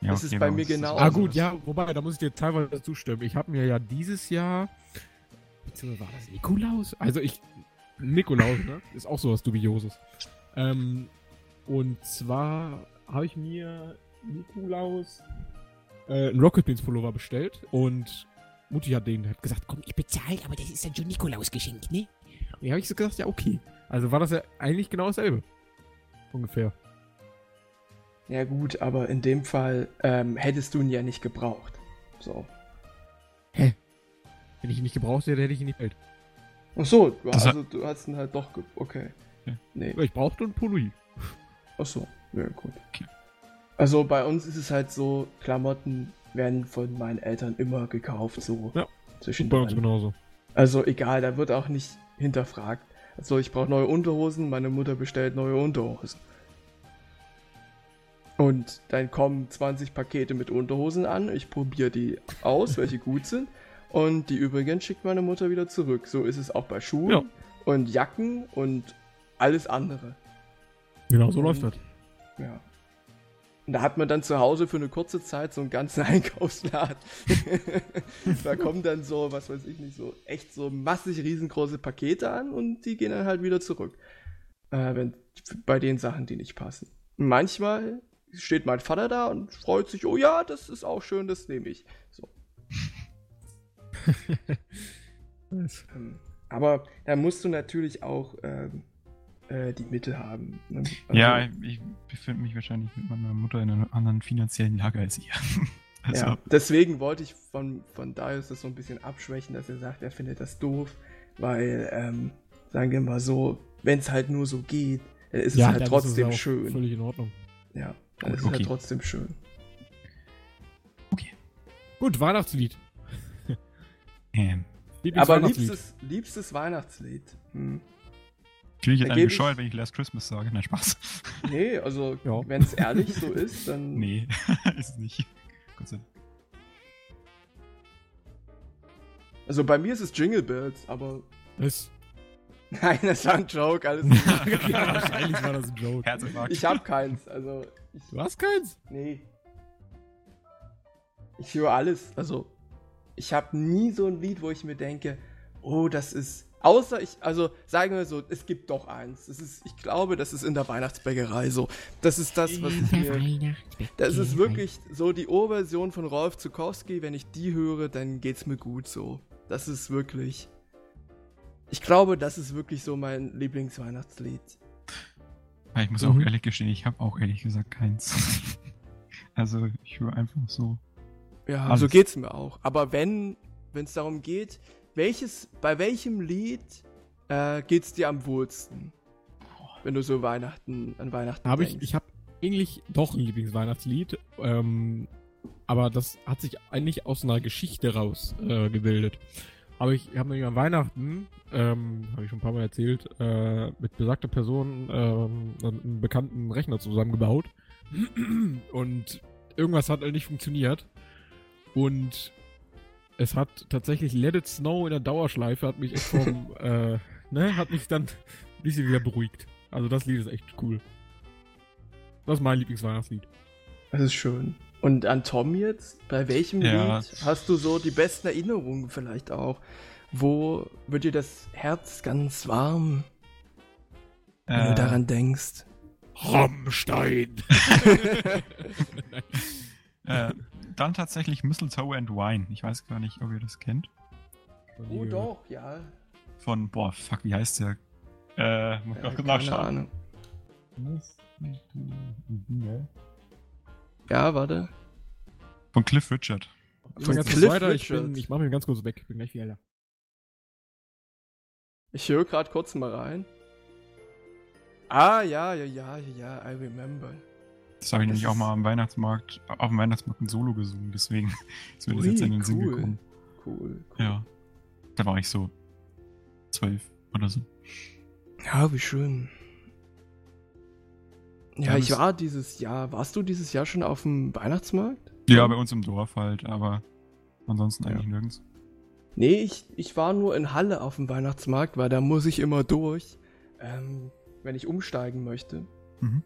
Ja, Das ist bei mir genau Ah gut, ja, wobei, da muss ich dir teilweise zustimmen. Ich habe mir ja dieses Jahr, beziehungsweise war das Nikolaus? Also ich, Nikolaus, ne? Ist auch sowas Dubioses. Ähm, und zwar habe ich mir Nikolaus äh, einen Rocket Beans Pullover bestellt und Mutti hat den, hat gesagt, komm, Ich bezahle, aber das ist dann schon Nikolaus geschenkt, ne? ja, habe ich so gesagt, ja, okay. Also war das ja eigentlich genau dasselbe. Ungefähr. Ja gut, aber in dem Fall ähm, hättest du ihn ja nicht gebraucht. So. Wenn ich ihn nicht gebraucht hätte, hätte ich ihn nicht bestellt. Ach so, also du hast ihn halt doch ge Okay. Ja. Nee. Ich brauchte einen Pulli. Ach so. Ja, gut. Okay. Also bei uns ist es halt so, Klamotten werden von meinen Eltern immer gekauft, so Ja, zwischen Bei uns genauso. Also egal, da wird auch nicht hinterfragt. Also ich brauche neue Unterhosen, meine Mutter bestellt neue Unterhosen. Und dann kommen 20 Pakete mit Unterhosen an, ich probiere die aus, [LAUGHS] welche gut sind. Und die übrigen schickt meine Mutter wieder zurück. So ist es auch bei Schuhen Ja. und Jacken und alles andere. Genau, so Und- läuft das. Ja. Und da hat man dann zu Hause für eine kurze Zeit so einen ganzen [LAUGHS] Einkaufsladen. [LAUGHS] da kommen dann so, was weiß ich nicht, so echt so massig riesengroße Pakete an und die gehen dann halt wieder zurück. Äh, wenn, bei den Sachen, die nicht passen. Manchmal steht mein Vater da und freut sich, oh ja, das ist auch schön, das nehme ich. So. [LAUGHS] Ähm, aber da musst du natürlich auch ähm, äh, die Mittel haben. Ne? Also- Ja, ich befinde mich wahrscheinlich mit meiner Mutter in einer anderen finanziellen Lage als ihr. [LAUGHS] Also, Ja, deswegen wollte ich von, von Darius das so ein bisschen abschwächen, dass er sagt, er findet das doof, weil, ähm, sagen wir mal so, wenn es halt nur so geht, dann ist es halt dann ist trotzdem auch schön. Völlig in Ordnung. Ja, dann Gut, ist es halt okay. trotzdem schön. Gut, Weihnachtslied. ähm, Aber Lieblingsweihnachtslied. liebstes, liebstes Weihnachtslied. Hm. Ich jetzt ich- bescheuert, wenn ich Last Christmas sage? Nein, Spaß. [LAUGHS] Nee, also Ja. wenn es ehrlich so ist, dann. [LAUGHS] Nee, [LAUGHS] ist es nicht. Gott sei Dank. Also bei mir ist es Jingle Bells, aber. Ist, Nein, das war ein Joke, alles wahrscheinlich war das ein Joke. Herzinfarkt. Ich hab keins, also. Ich, Du hast keins? nee. Ich höre alles. Also, ich habe nie so ein Lied, wo ich mir denke, oh, das ist. Außer ich, also sagen wir so, es gibt doch eins. Das ist, ich glaube, das ist in der Weihnachtsbäckerei so. Das ist das, was ich Der mir. Das ist wirklich so die Urversion von Rolf Zukowski. Wenn ich die höre, dann geht's mir gut so. Das ist wirklich. Ich glaube, das ist wirklich so mein Lieblingsweihnachtslied. Ich muss Mhm. auch ehrlich gestehen, ich habe auch ehrlich gesagt keins. [LAUGHS] also ich höre einfach so. Ja, Alles. so geht's mir auch. Aber wenn wenn es darum geht, welches, bei welchem Lied äh, geht's dir am wohlsten? Wenn du so Weihnachten an Weihnachten ich, denkst. ich habe eigentlich doch ein Lieblingsweihnachtslied, ähm, aber das hat sich eigentlich aus einer Geschichte raus äh, gebildet. Aber ich habe nämlich an Weihnachten, ähm, habe ich schon ein paar Mal erzählt, äh, mit besagter Person ähm, einen bekannten Rechner zusammengebaut und irgendwas hat halt nicht funktioniert und es hat tatsächlich Let It Snow in der Dauerschleife, hat mich echt vom, [LAUGHS] äh, ne, hat mich dann ein bisschen wieder beruhigt. Also das Lied ist echt cool. Das ist mein Lieblingsweihnachtslied. Das ist schön. Und an Tom jetzt, bei welchem Ja. Lied hast du so die besten Erinnerungen vielleicht auch? Wo wird dir das Herz ganz warm, wenn Äh, du daran denkst? Rammstein! [LAUGHS] Äh, dann tatsächlich Mistletoe and Wine. Ich weiß gar nicht, ob ihr das kennt. Oh doch, ja. Von, boah, fuck, wie heißt der? Äh, muss Äh, ich kurz keine nachschauen. Ja, warte. Von Cliff Richard. Von Cliff weiter, ich, Richard. bin, ich mach mich ganz kurz weg, bin gleich wieder da. Ich höre gerade kurz mal rein. Ah, ja, ja, ja, ja, ja, I remember. Das habe ich Das nämlich auch mal am Weihnachtsmarkt, auf dem Weihnachtsmarkt ein Solo gesungen, deswegen [LAUGHS] ist mir das jetzt in den Sinn cool. gekommen. Cool. cool. Ja. Da war ich so zwölf oder so. Ja, wie schön. Ja, Ja, ich war dieses Jahr. Warst du dieses Jahr schon auf dem Weihnachtsmarkt? Ja, bei uns im Dorf halt, aber ansonsten Ja. eigentlich nirgends. Nee, ich, ich war nur in Halle auf dem Weihnachtsmarkt, weil da muss ich immer durch, ähm, wenn ich umsteigen möchte. Mhm.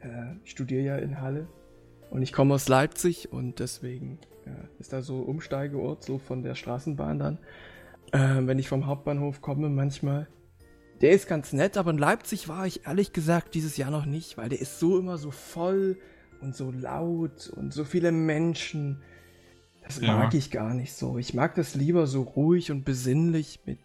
Äh, ich studiere ja in Halle und ich komme aus Leipzig und deswegen äh, ist da so Umsteigeort, so von der Straßenbahn dann. Äh, wenn ich vom Hauptbahnhof komme manchmal. Der ist ganz nett, aber in Leipzig war ich ehrlich gesagt dieses Jahr noch nicht, weil der ist so immer so voll und so laut und so viele Menschen. Das Ja. mag ich gar nicht so. Ich mag das lieber so ruhig und besinnlich mit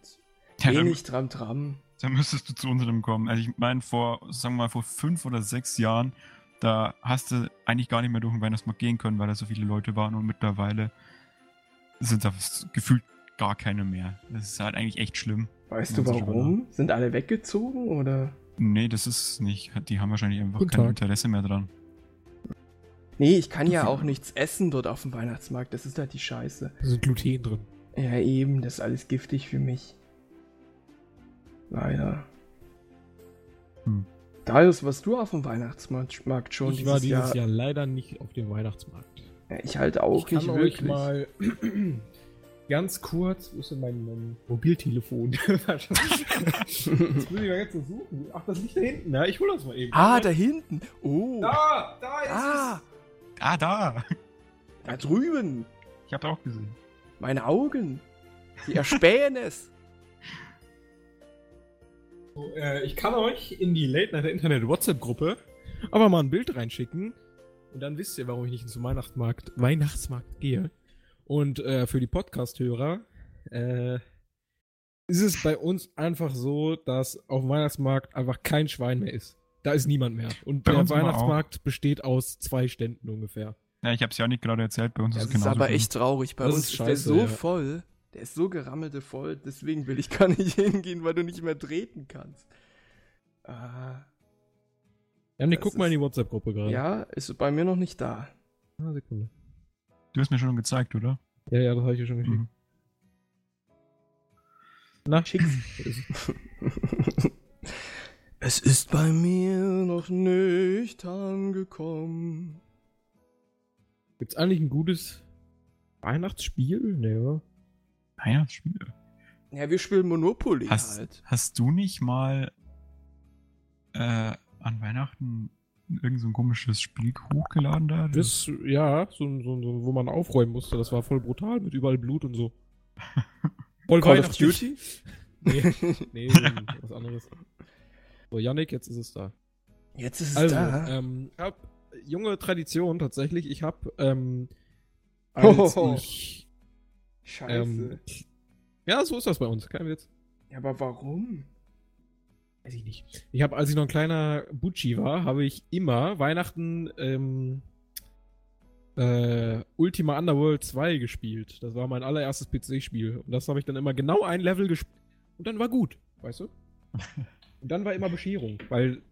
Ja, wenig Tram-Tram. Dann müsstest du zu unserem kommen. Also ich meine, vor, sagen wir mal, vor fünf oder sechs Jahren, da hast du eigentlich gar nicht mehr durch den Weihnachtsmarkt gehen können, weil da so viele Leute waren und mittlerweile sind da gefühlt gar keine mehr. Das ist halt eigentlich echt schlimm. Weißt du warum? Sind alle weggezogen oder? Nee, das ist nicht. Die haben wahrscheinlich einfach Guten kein Tag. Interesse mehr dran. Nee, ich kann ja auch nichts essen dort auf dem Weihnachtsmarkt. Das ist halt die Scheiße. Da sind Gluten drin. Ja, eben, das ist alles giftig für mich. Leider. Hm. Darius, warst du auf dem Weihnachtsmarkt Markt schon ich war dieses Jahr. leider nicht auf dem Weihnachtsmarkt. Ja, ich halt auch ich kann nicht euch wirklich. mal [CLEARS THROAT] ganz kurz, wo ist denn mein, mein Mobiltelefon? [LAUGHS] das muss ich mal jetzt so suchen. Ach, das liegt da hinten. Ja, ich hol das mal eben. ah, da hinten. Oh. Da, da ist ah, Ah, da! da drüben. Ich hab's auch gesehen. Meine Augen. Sie erspähen es. So, äh, ich kann euch in die Late Night Internet WhatsApp-Gruppe aber mal ein Bild reinschicken. Und dann wisst ihr, warum ich nicht zum Weihnachtsmarkt, Weihnachtsmarkt gehe. Und äh, für die Podcast-Hörer äh, ist es bei uns einfach so, dass auf dem Weihnachtsmarkt einfach kein Schwein mehr ist. Da ist niemand mehr. Und Bei der aber auch. Weihnachtsmarkt besteht aus zwei Ständen ungefähr. Ja, ich hab's ja nicht gerade erzählt, bei uns Das ist ist es genauso. aber schlimm. echt traurig. Bei Das uns ist ist, der scheiße, so ja. voll. Der ist so gerammelte voll. Deswegen will ich gar nicht [LAUGHS] hingehen, weil du nicht mehr treten kannst. Ah, Janik, Das guck mal in die WhatsApp-Gruppe gerade. ja, ist bei mir noch nicht da. Ah, Sekunde. Du hast mir schon gezeigt, oder? Ja, ja, das habe ich dir schon geschickt. Mhm. Na, Schick's. [LAUGHS] Es ist bei mir noch nicht angekommen. Gibt's eigentlich ein gutes Weihnachtsspiel? Nee, oder? Weihnachtsspiel. Ja, wir spielen Monopoly Hast, halt. hast du nicht mal äh, an Weihnachten irgend so ein komisches Spiel hochgeladen da? Das, ja, so, so, so, wo man aufräumen musste. Das war voll brutal mit überall Blut und so. [LAUGHS] Voll Call of. Duty? Nee, [LAUGHS] nee, was anderes. So, Yannick, jetzt ist es da. Jetzt ist es Also, da. ähm, ich hab junge Tradition tatsächlich. Ich hab, ähm, [LAUGHS] als Hohoho. ich, Scheiße. ähm, ja, so ist das bei uns, kein Witz. ja, aber warum? Weiß ich nicht. Ich habe, als ich noch ein kleiner Bucci war, habe ich immer Weihnachten ähm, äh, Ultima Underworld 2 gespielt. Das war mein allererstes PC-Spiel. Und das habe ich dann immer genau ein Level gespielt. Und dann war gut, weißt du? [LAUGHS] Und dann war immer Bescherung, weil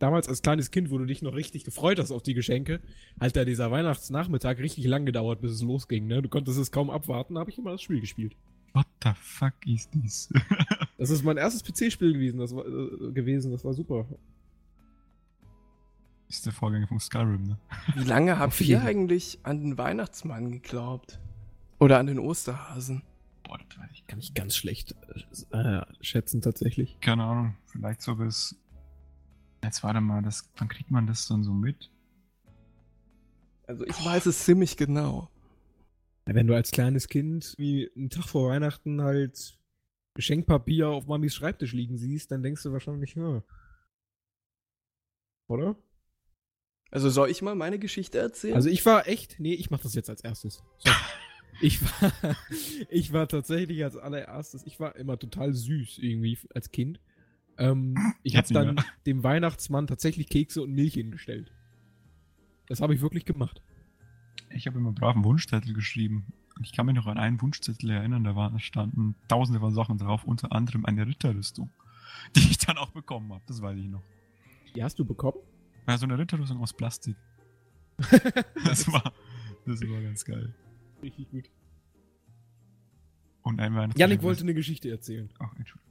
damals als kleines Kind, wo du dich noch richtig gefreut hast auf die Geschenke, hat da dieser Weihnachtsnachmittag richtig lang gedauert, bis es losging. Ne? Du konntest es kaum abwarten, habe ich immer das Spiel gespielt. What the fuck is this? [LAUGHS] Das ist mein erstes PC-Spiel gewesen, das war, äh, gewesen, das war super. ist der Vorgänger von Skyrim, ne? Wie lange habt ihr eigentlich an den Weihnachtsmann geglaubt? Oder an den Osterhasen? Boah, das weiß ich. Kann ich ganz schlecht äh, schätzen, tatsächlich. Keine Ahnung, vielleicht so bis. Jetzt warte mal, das, wann kriegt man das dann so mit? Also ich weiß es ziemlich genau. Wenn du als kleines Kind wie einen Tag vor Weihnachten halt Geschenkpapier auf Mamis Schreibtisch liegen siehst, dann denkst du wahrscheinlich, ja. Oder? Also soll ich mal meine Geschichte erzählen? Also ich war echt, nee, ich mach das jetzt als erstes. So. [LAUGHS] Ich war, [LAUGHS] ich war tatsächlich als allererstes, ich war immer total süß irgendwie als Kind. Ähm, ich habe dann mehr. dem Weihnachtsmann tatsächlich Kekse und Milch hingestellt. Das habe ich wirklich gemacht. Ich habe immer brav einen Wunschzettel geschrieben. Und ich kann mich noch an einen Wunschzettel erinnern, da waren, standen tausende von Sachen drauf, unter anderem eine Ritterrüstung, [LAUGHS] die ich dann auch bekommen habe. Das weiß ich noch. Die hast du bekommen? Ja, so eine Ritterrüstung aus Plastik. [LAUGHS] Das war, das war ganz geil. Richtig gut. Und ein Weihnachtsgeschenk. Janik wollte eine Geschichte erzählen. Ach, Entschuldigung.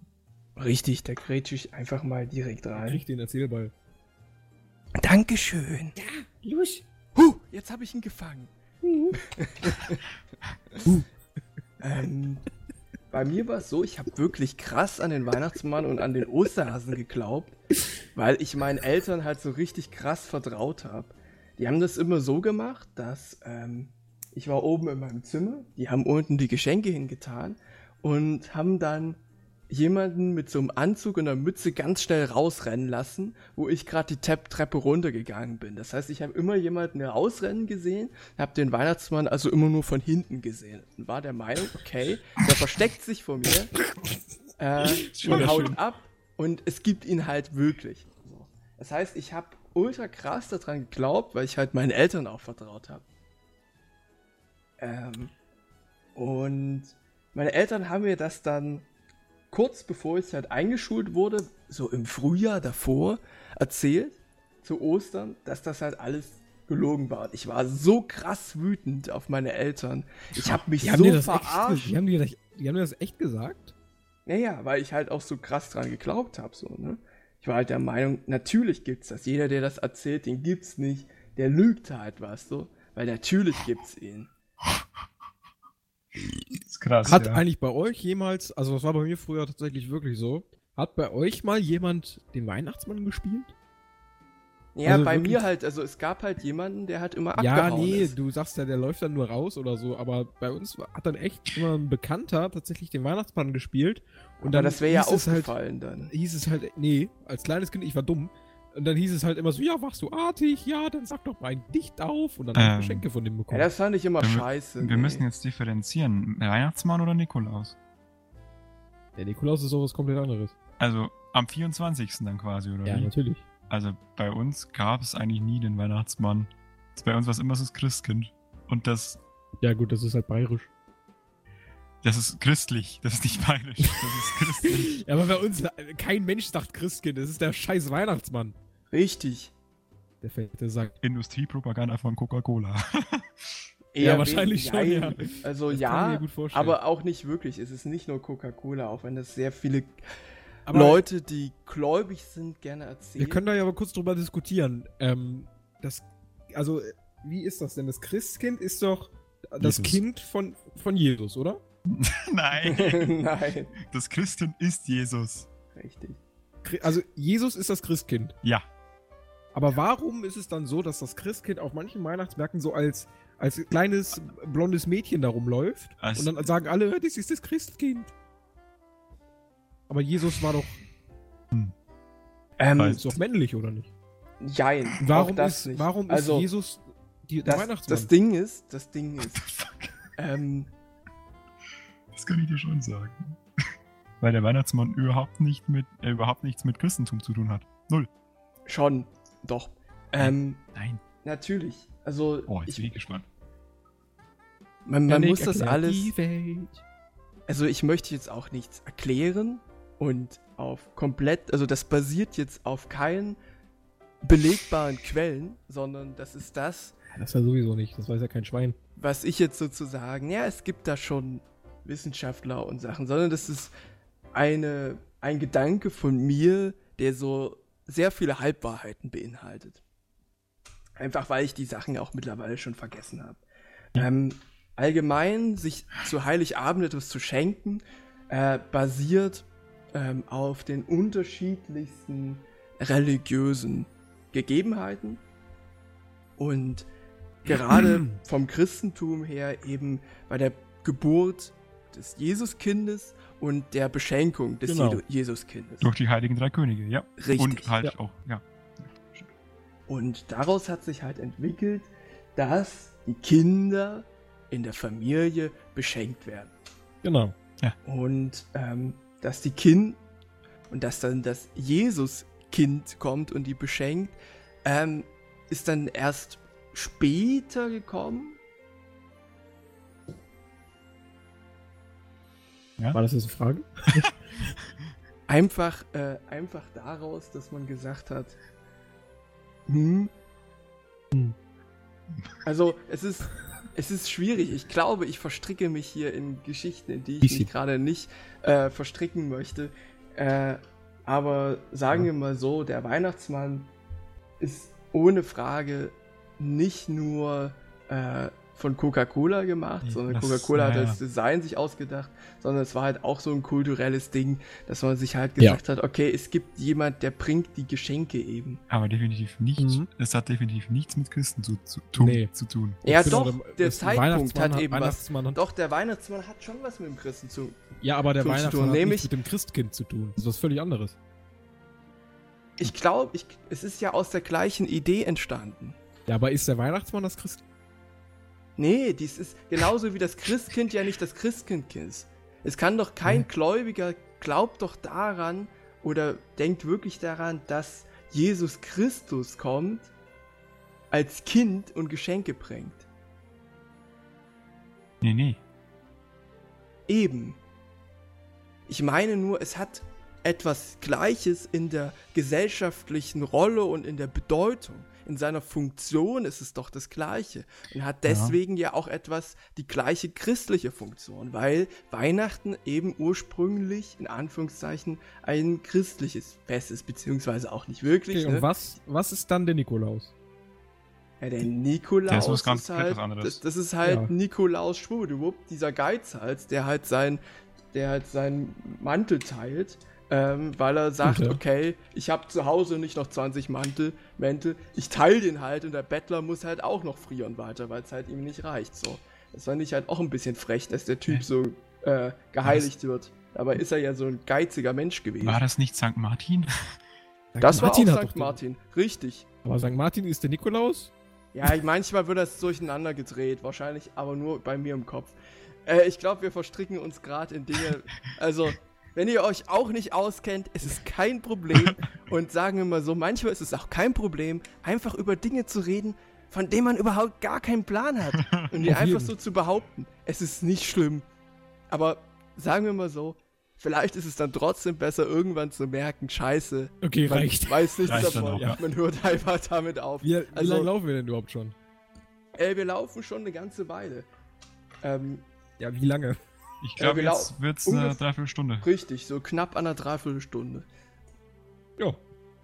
Richtig, da grätsche ich einfach mal direkt rein. Krieg den Erzählball. Dankeschön. Los. Huh, jetzt habe ich ihn gefangen. [LAUGHS] ähm, bei mir war es so, ich habe wirklich krass an den Weihnachtsmann und an den Osterhasen geglaubt, weil ich meinen Eltern halt so richtig krass vertraut habe. Die haben das immer so gemacht, dass ähm, ich war oben in meinem Zimmer, die haben unten die Geschenke hingetan und haben dann jemanden mit so einem Anzug und einer Mütze ganz schnell rausrennen lassen, wo ich gerade die Tep Treppe runtergegangen bin. Das heißt, ich habe immer jemanden rausrennen gesehen, habe den Weihnachtsmann also immer nur von hinten gesehen und war der Meinung, okay, der versteckt sich vor mir [LAUGHS] äh, und haut ab und es gibt ihn halt wirklich. Das heißt, ich habe ultra krass daran geglaubt, weil ich halt meinen Eltern auch vertraut habe. Ähm, und meine Eltern haben mir das dann kurz bevor ich halt eingeschult wurde, so im Frühjahr davor, erzählt, zu Ostern, dass das halt alles gelogen war. Ich war so krass wütend auf meine Eltern. Ich habe mich Die haben, so dir das echt, verarscht. die, haben dir das, die haben dir das echt gesagt? Naja, weil ich halt auch so krass dran geglaubt habe, so, ne? Ich war halt der Meinung, natürlich gibt's das. Jeder, der das erzählt, den gibt's nicht. Der lügt halt, weißt du? Weil natürlich gibt's ihn. Das ist krass. Hat ja. eigentlich bei euch jemals, also das war bei mir früher tatsächlich wirklich so, hat bei euch mal jemand den Weihnachtsmann gespielt? Ja, Also bei wirklich- mir halt, also es gab halt jemanden, der halt immer Ja, abgehauen nee, ist. du sagst ja, der läuft dann nur raus oder so, aber bei uns hat dann echt immer ein Bekannter tatsächlich den Weihnachtsmann gespielt. Und Aber dann das wäre ja halt, aufgefallen dann. hieß es halt, nee, als kleines Kind, ich war dumm. Und dann hieß es halt immer so, ja, warst du artig? Ja, dann sag doch mal ein Dicht auf. Und dann Ähm, ich Geschenke von dem Ja, bekommen. das fand ich immer Wir- scheiße. Wir nee. müssen jetzt differenzieren. Weihnachtsmann oder Nikolaus? der Nikolaus ist sowas komplett anderes. Also am 24. dann quasi, oder Ja, wie? natürlich. Also bei uns gab es eigentlich nie den Weihnachtsmann Bei uns war es immer so das Christkind. Und das, Ja, gut, das ist halt bayerisch. das ist christlich, das ist nicht bayerisch, das ist [LAUGHS] christlich. Ja, aber bei uns, kein Mensch sagt Christkind, das ist der scheiß Weihnachtsmann. Richtig. Der fette Sack. Industriepropaganda von Coca-Cola. [LAUGHS] Eher wahrscheinlich schon, ja. Also Das kann ich ja, mir gut vorstellen. aber auch nicht wirklich. Es ist nicht nur Coca-Cola, auch wenn das sehr viele Aber Leute, die gläubig sind, gerne erzählen. Wir können da ja aber kurz drüber diskutieren. Ähm, das, also, wie ist das denn? Das Christkind ist doch das Jesus. Kind von, von Jesus, oder? [LAUGHS] Nein, [LAUGHS] Nein, das Christkind ist Jesus. richtig. Also, Jesus ist das Christkind. Ja, Aber warum ist es dann so, dass das Christkind auf manchen Weihnachtsmärkten so als, als kleines blondes Mädchen da rumläuft? Und dann sagen alle, das ist das Christkind. Aber Jesus war doch, Ähm, Weiß- ist doch männlich, oder nicht? jein, Warum, auch das ist, nicht. warum also, ist Jesus die, der das, Weihnachtsmann? das Ding ist, das Ding ist, [LAUGHS] ähm, das kann ich dir schon sagen. Weil der Weihnachtsmann überhaupt nicht mit, äh, überhaupt nichts mit Christentum zu tun hat. Null. schon, doch. Ähm, Nein. natürlich. Also, Oh, jetzt bin ich, ich gespannt. man, man muss das alles. Also ich möchte jetzt auch nichts erklären und auf komplett, also das basiert jetzt auf keinen belegbaren Quellen, sondern das ist das, Das ja sowieso nicht, das weiß ja kein Schwein. was ich jetzt sozusagen, ja, es gibt da schon Wissenschaftler und Sachen, sondern das ist eine, ein Gedanke von mir, der so sehr viele Halbwahrheiten beinhaltet. Einfach weil ich die Sachen auch mittlerweile schon vergessen habe. Ähm, allgemein, sich zu Heiligabend etwas zu schenken, äh, basiert ähm, auf den unterschiedlichsten religiösen Gegebenheiten und gerade [CLEARS THROAT] vom Christentum her eben bei der Geburt des Jesuskindes und der Beschenkung des Genau. Jesuskindes. Durch die Heiligen Drei Könige, ja. Richtig. Und halt Ja. auch, ja. Und daraus hat sich halt entwickelt, dass die Kinder in der Familie beschenkt werden. Genau. Und ähm, dass die Kind und dass dann das Jesuskind kommt und die beschenkt, ähm, ist dann erst später gekommen. War das jetzt eine Frage? [LAUGHS] Einfach, äh, einfach daraus, dass man gesagt hat, hm. Hm. Also es ist, es ist schwierig. Ich glaube, ich verstricke mich hier in Geschichten, in die ich mich gerade nicht äh, verstricken möchte. Äh, aber sagen Ja. wir mal so, der Weihnachtsmann ist ohne Frage nicht nur äh, von Coca-Cola gemacht, Ja, sondern Coca-Cola hat ja, das ja. Design sich ausgedacht, sondern es war halt auch so ein kulturelles Ding, dass man sich halt Ja. gesagt hat, okay, es gibt jemand, der bringt die Geschenke eben. Aber definitiv nicht, Mhm. es hat definitiv nichts mit Christen zu, zu, tun, Nee. zu tun. Ja, doch, der das Zeitpunkt Weihnachtsmann hat eben was. Hat, Doch, der Weihnachtsmann hat schon was mit dem Christen zu. ja, aber der tun, Weihnachtsmann hat nämlich- nichts mit dem Christkind zu tun. Das ist was völlig anderes. Ich glaube, es ist ja aus der gleichen Idee entstanden. Ja, aber ist der Weihnachtsmann das Christkind? Nee, dies ist genauso wie das Christkind ja nicht das Christkind ist. Es kann doch kein. Gläubiger glaubt doch daran oder denkt wirklich daran, dass Jesus Christus kommt als Kind und Geschenke bringt. Nee, nee. Eben. Ich meine nur, es hat etwas Gleiches in der gesellschaftlichen Rolle und in der Bedeutung. In seiner Funktion ist es doch das Gleiche. Und hat deswegen ja, auch etwas die gleiche christliche Funktion, weil Weihnachten eben ursprünglich, in Anführungszeichen, ein christliches Fest ist, beziehungsweise auch nicht wirklich. Okay, ne? und was, was ist dann der Nikolaus? Ja, der Nikolaus Der ist was ganz ist halt. Das, das ist halt Ja. Nikolaus Schwubbdiwupp, dieser Geizhals, der halt sein, der halt seinen Mantel teilt, ähm, weil er sagt, ja. okay, ich habe zu Hause nicht noch 20 Mantel, Mäntel, ich teile den halt und der Bettler muss halt auch noch frieren weiter, weil es halt ihm nicht reicht. So, das fand ich halt auch ein bisschen frech, dass der Typ so äh, geheiligt wird. Dabei ist er ja so ein geiziger Mensch gewesen. War das nicht St. Martin? St. das war Martin auch hat St. doch den- Martin, richtig. Aber St. Martin ist der Nikolaus? Ja, ich- manchmal wird das durcheinander gedreht, wahrscheinlich aber nur bei mir im Kopf. Äh, ich glaube, wir verstricken uns gerade in Dinge. Also, wenn ihr euch auch nicht auskennt, ist es kein Problem. [LAUGHS] Und sagen wir mal so, manchmal ist es auch kein Problem, einfach über Dinge zu reden, von dem man überhaupt gar keinen Plan hat. [LAUGHS] Und die einfach so zu behaupten, es ist nicht schlimm. Aber sagen wir mal so, vielleicht ist es dann trotzdem besser, irgendwann zu merken, scheiße, Okay, man reicht. weiß nichts Reicht davon. auch, ja. Man hört einfach damit auf. Wie, wie Also- lange laufen wir denn überhaupt schon? Äh, wir laufen schon eine ganze Weile. Ähm, Ja, wie lange? Ich glaube, genau. jetzt wird's eine Ungefähr- Dreiviertelstunde. richtig, so knapp an einer Dreiviertelstunde. Ja.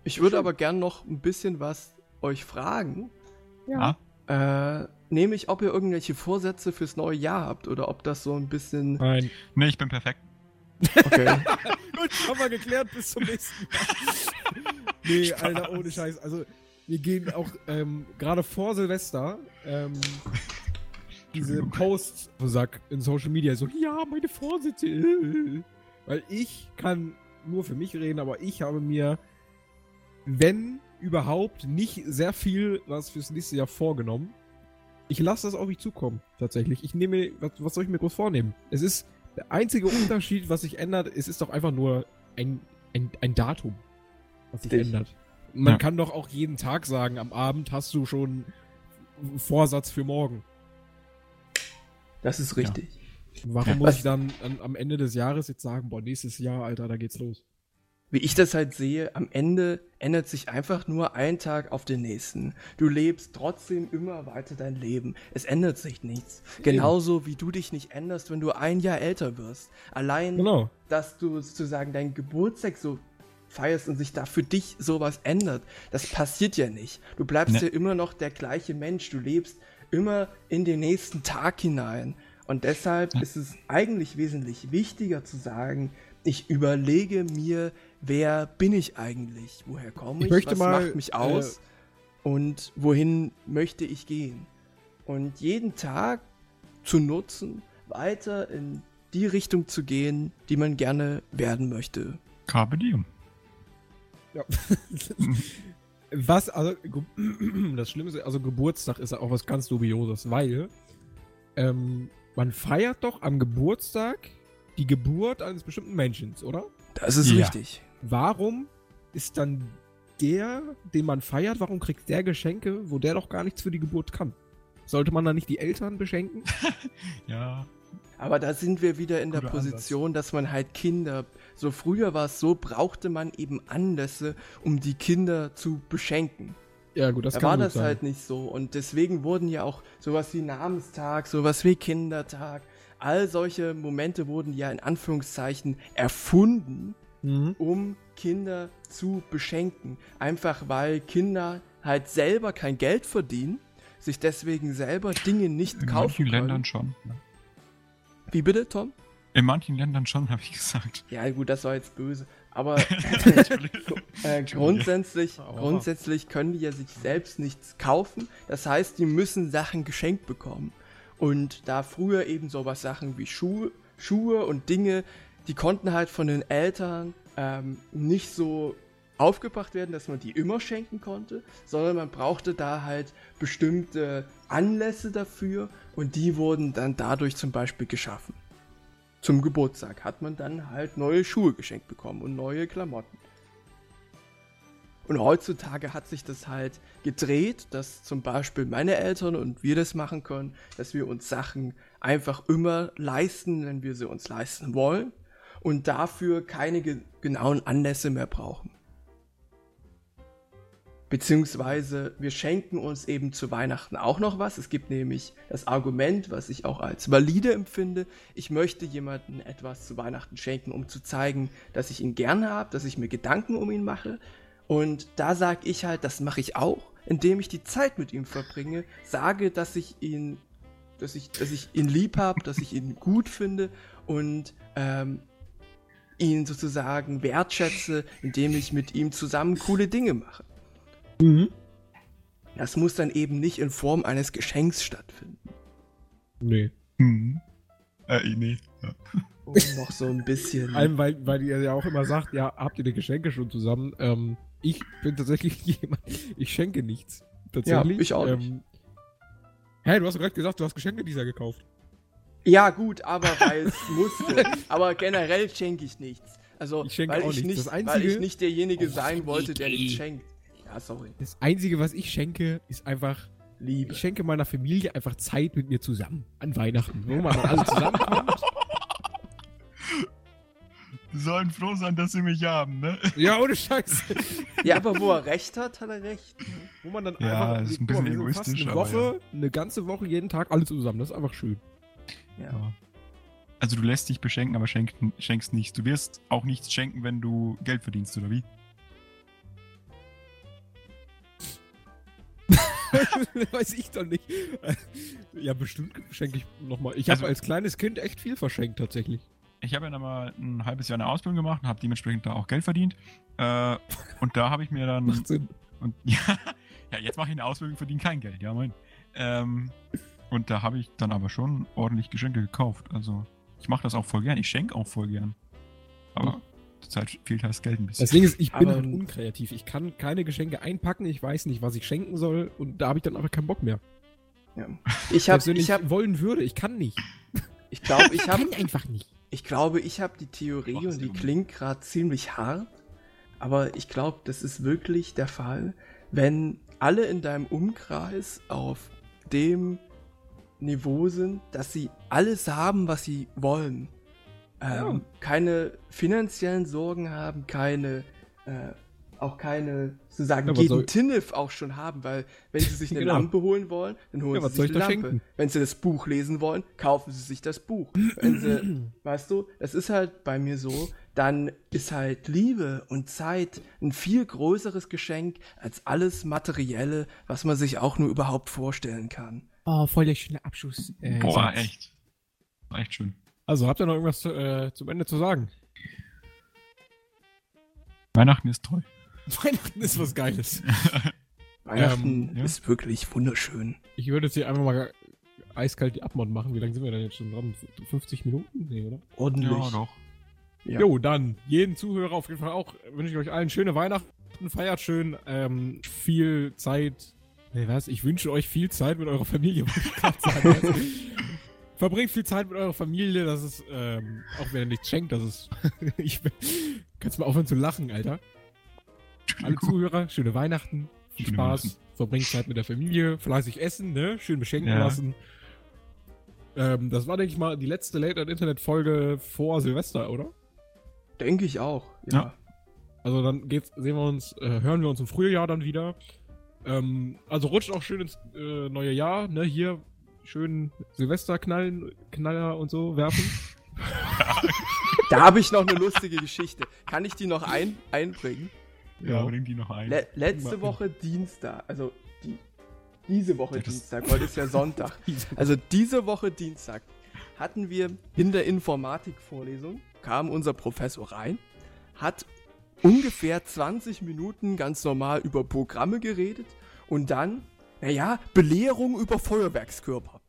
Ich würde aber gern noch ein bisschen was euch fragen. Ja. Äh, nämlich, ob ihr irgendwelche Vorsätze fürs neue Jahr habt oder ob das so ein bisschen. Nein. Nee, ich bin perfekt. Okay. [LAUGHS] Gut, haben wir geklärt, bis zum nächsten Mal. [LAUGHS] nee, Alter, ohne Scheiß. Also, wir gehen auch ähm, gerade vor Silvester ähm, diese Posts sag in Social Media so, ja, meine Vorsätze. äh. Weil ich kann nur für mich reden, aber ich habe mir, wenn überhaupt, nicht sehr viel was fürs nächste Jahr vorgenommen. Ich lasse das auf mich zukommen, tatsächlich. Ich nehme, was, was soll ich mir groß vornehmen? Es ist der einzige Unterschied, was sich ändert, es ist doch einfach nur ein, ein, ein Datum, was sich Richtig. ändert. Man Ja. kann doch auch jeden Tag sagen, am Abend hast du schon einen Vorsatz für morgen. Das ist richtig. Warum Ja. muss Was- ich dann an, am Ende des Jahres jetzt sagen, boah, nächstes Jahr, Alter, da geht's los? Wie ich das halt sehe, am Ende ändert sich einfach nur ein Tag auf den nächsten. Du lebst trotzdem immer weiter dein Leben. Es ändert sich nichts. Genauso wie du dich nicht änderst, wenn du ein Jahr älter wirst. Allein, Genau. dass du sozusagen deinen Geburtstag so feierst und sich da für dich sowas ändert, das passiert ja nicht. Du bleibst Ne. ja immer noch der gleiche Mensch. Du lebst immer in den nächsten Tag hinein. Und deshalb ist es eigentlich wesentlich wichtiger zu sagen, ich überlege mir, wer bin ich eigentlich? Woher komme Ich ich? möchte Was mal, macht mich äh, aus? und wohin möchte ich gehen? Und jeden Tag zu nutzen, weiter in die Richtung zu gehen, die man gerne werden möchte. Carpe diem. [LAUGHS] Was, also, [CLEARS THROAT] das Schlimme ist, also Geburtstag ist ja auch was ganz Dubioses, weil ähm, man feiert doch am Geburtstag die Geburt eines bestimmten Menschen, oder? Das ist Ja. richtig. Warum ist dann der, den man feiert, warum kriegt der Geschenke, wo der doch gar nichts für die Geburt kann? Sollte man da nicht die Eltern beschenken? [LAUGHS] Ja. Aber da sind wir wieder in der Guter Position, dass man halt Kinder, so früher war es so, brauchte man eben Anlässe, um die Kinder zu beschenken. Ja, gut, das da kann war gut das sein. halt nicht so. Und deswegen wurden ja auch sowas wie Namenstag, sowas wie Kindertag, all solche Momente wurden ja in Anführungszeichen erfunden, Mhm. um Kinder zu beschenken. Einfach weil Kinder halt selber kein Geld verdienen, sich deswegen selber Dinge nicht In kaufen manchen können. Ländern schon. Wie bitte, Tom? In manchen Ländern schon, habe ich gesagt. Ja, gut, das war jetzt böse. Aber [LAUGHS] Entschuldigung. [LAUGHS] äh, grundsätzlich, grundsätzlich können die ja sich selbst nichts kaufen. Das heißt, die müssen Sachen geschenkt bekommen. Und da früher eben sowas Sachen wie Schuhe, Schuhe und Dinge, die konnten halt von den Eltern ähm, nicht so aufgebracht werden, dass man die immer schenken konnte, sondern man brauchte da halt bestimmte Anlässe dafür und die wurden dann dadurch zum Beispiel geschaffen. Zum Geburtstag hat man dann halt neue Schuhe geschenkt bekommen und neue Klamotten. Und heutzutage hat sich das halt gedreht, dass zum Beispiel meine Eltern und wir das machen können, dass wir uns Sachen einfach immer leisten, wenn wir sie uns leisten wollen und dafür keine ge genauen Anlässe mehr brauchen. Beziehungsweise wir schenken uns eben zu Weihnachten auch noch was. Es gibt nämlich das Argument, was ich auch als valide empfinde. Ich möchte jemandem etwas zu Weihnachten schenken, um zu zeigen, dass ich ihn gern habe, dass ich mir Gedanken um ihn mache. Und da sage ich halt, das mache ich auch, indem ich die Zeit mit ihm verbringe, sage, dass ich ihn, dass ich, dass ich ihn lieb habe, dass ich ihn gut finde und ähm, ihn sozusagen wertschätze, indem ich mit ihm zusammen coole Dinge mache. Mhm. Das muss dann eben nicht in Form eines Geschenks stattfinden. Nee. Hm. Äh, nee. Ja. [LAUGHS] Um noch so ein bisschen. Vor allem, weil, weil ihr ja auch immer sagt, ja, habt ihr die Geschenke schon zusammen? Ähm, ich bin tatsächlich [LAUGHS] jemand, ich schenke nichts. Tatsächlich. Ja, ich auch nicht. Ähm, hä, du hast gerade gesagt, du hast Geschenke dieser gekauft. Ja, gut, aber weil es [LAUGHS] musste. Aber generell schenke ich nichts. Also, Ich schenke weil, auch ich nichts. nicht, Das weil Einzige- ich nicht derjenige Och, sein wollte, der nichts schenkt. Ja, sorry. Das Einzige, was ich schenke, ist einfach Liebe. Ich schenke meiner Familie einfach Zeit mit mir zusammen an Weihnachten, wo man dann alle [LAUGHS] zusammenkommt. Die sollen froh sein, dass sie mich haben, ne? ja, ohne Scheiß. Ja, aber wo er recht hat, hat er recht. Wo man dann Ja, einfach das ist ein bisschen egoistisch, Eine Woche, eine ganze Woche, jeden Tag, alle zusammen. Das ist einfach schön. Ja. Also du lässt dich beschenken, aber schenk, schenkst nichts. Du wirst auch nichts schenken, wenn du Geld verdienst, oder wie? [LAUGHS] Weiß ich doch nicht. Ja, bestimmt schenke ich nochmal. Ich Also- habe als kleines Kind echt viel verschenkt, tatsächlich. Ich habe ja dann mal ein halbes Jahr eine Ausbildung gemacht und habe dementsprechend da auch Geld verdient. Äh, und da habe ich mir dann [LAUGHS] Macht Sinn. Und [LAUGHS] ja, ja jetzt mache ich eine Ausbildung, verdiene kein Geld, ja moin. Ähm, und da habe ich dann aber schon ordentlich Geschenke gekauft. Also ich mache das auch voll gern. Ich schenke auch voll gern. Aber zurzeit fehlt halt das Geld ein bisschen. Das Ding ist, ich bin Aber- halt unkreativ. Ich kann keine Geschenke einpacken, ich weiß nicht, was ich schenken soll und da habe ich dann einfach keinen Bock mehr. Ja. Ich habe, ich, ich habe, wollen würde, ich kann nicht. ich glaube, [LAUGHS] ich habe, Kann einfach nicht. ich glaube, ich habe die Theorie Mach's und die klingt gerade ziemlich hart, aber ich glaube, das ist wirklich der Fall, wenn alle in deinem Umkreis auf dem Niveau sind, dass sie alles haben, was sie wollen. Ähm, Ja. Keine finanziellen Sorgen haben, keine, äh, auch keine, sozusagen, Ja, jeden soll- Tinnef auch schon haben, weil wenn sie sich [LAUGHS] eine Genau. Lampe holen wollen, dann holen Ja, sie sich eine Lampe. schenken? Wenn sie das Buch lesen wollen, kaufen sie sich das Buch. Wenn sie, [CLEARS THROAT] weißt du, es ist halt bei mir so, dann ist halt Liebe und Zeit ein viel größeres Geschenk als alles Materielle, was man sich auch nur überhaupt vorstellen kann. Oh, voll der schöne Abschluss. Äh, Boah, Satz. echt. War echt schön. Also, habt ihr noch irgendwas äh, zum Ende zu sagen? Weihnachten ist toll. [LAUGHS] Weihnachten ist was Geiles. [LAUGHS] Weihnachten Ähm, ja. ist wirklich wunderschön. Ich würde jetzt hier einfach mal eiskalt die Abmod machen. Wie lange sind wir denn jetzt schon dran? 50 Minuten? Nee, oder? Ordentlich. Ja, doch. Ja. Jo, dann, jeden Zuhörer auf jeden Fall auch, wünsche ich euch allen schöne Weihnachten, feiert schön, ähm, viel Zeit, nee, was, ich wünsche euch viel Zeit mit eurer Familie, wollte ich gerade sagen. [LAUGHS] Verbringt viel Zeit mit eurer Familie, das ist, ähm, auch wenn ihr nichts schenkt, das ist, [LAUGHS] ich, kannst mal aufhören zu lachen, Alter. Alle Zuhörer, schöne Weihnachten, viel Schöne Spaß, Weihnachten. verbringt Zeit mit der Familie, fleißig essen, ne, schön beschenken Ja. lassen. Ähm, das war, denke ich mal, die letzte Late Night Internet Folge vor Silvester, oder? Denke ich auch. Ja. Ja. Also dann geht's, sehen wir uns, äh, hören wir uns im Frühjahr dann wieder. Ähm, also rutscht auch schön ins äh, neue Jahr, ne? Hier schön Silvester knallen, Knaller und so werfen. [LAUGHS] Da habe ich noch eine lustige Geschichte. Kann ich die noch ein einbringen? Ja, bring die noch ein. Le letzte Woche Dienstag, also die, diese Woche Ja, Dienstag, heute ist ja [LAUGHS] Sonntag. [LAUGHS] Also diese Woche Dienstag hatten wir in der Informatikvorlesung, kam unser Professor rein, hat ungefähr 20 Minuten ganz normal über Programme geredet und dann, naja, Belehrung über Feuerwerkskörper.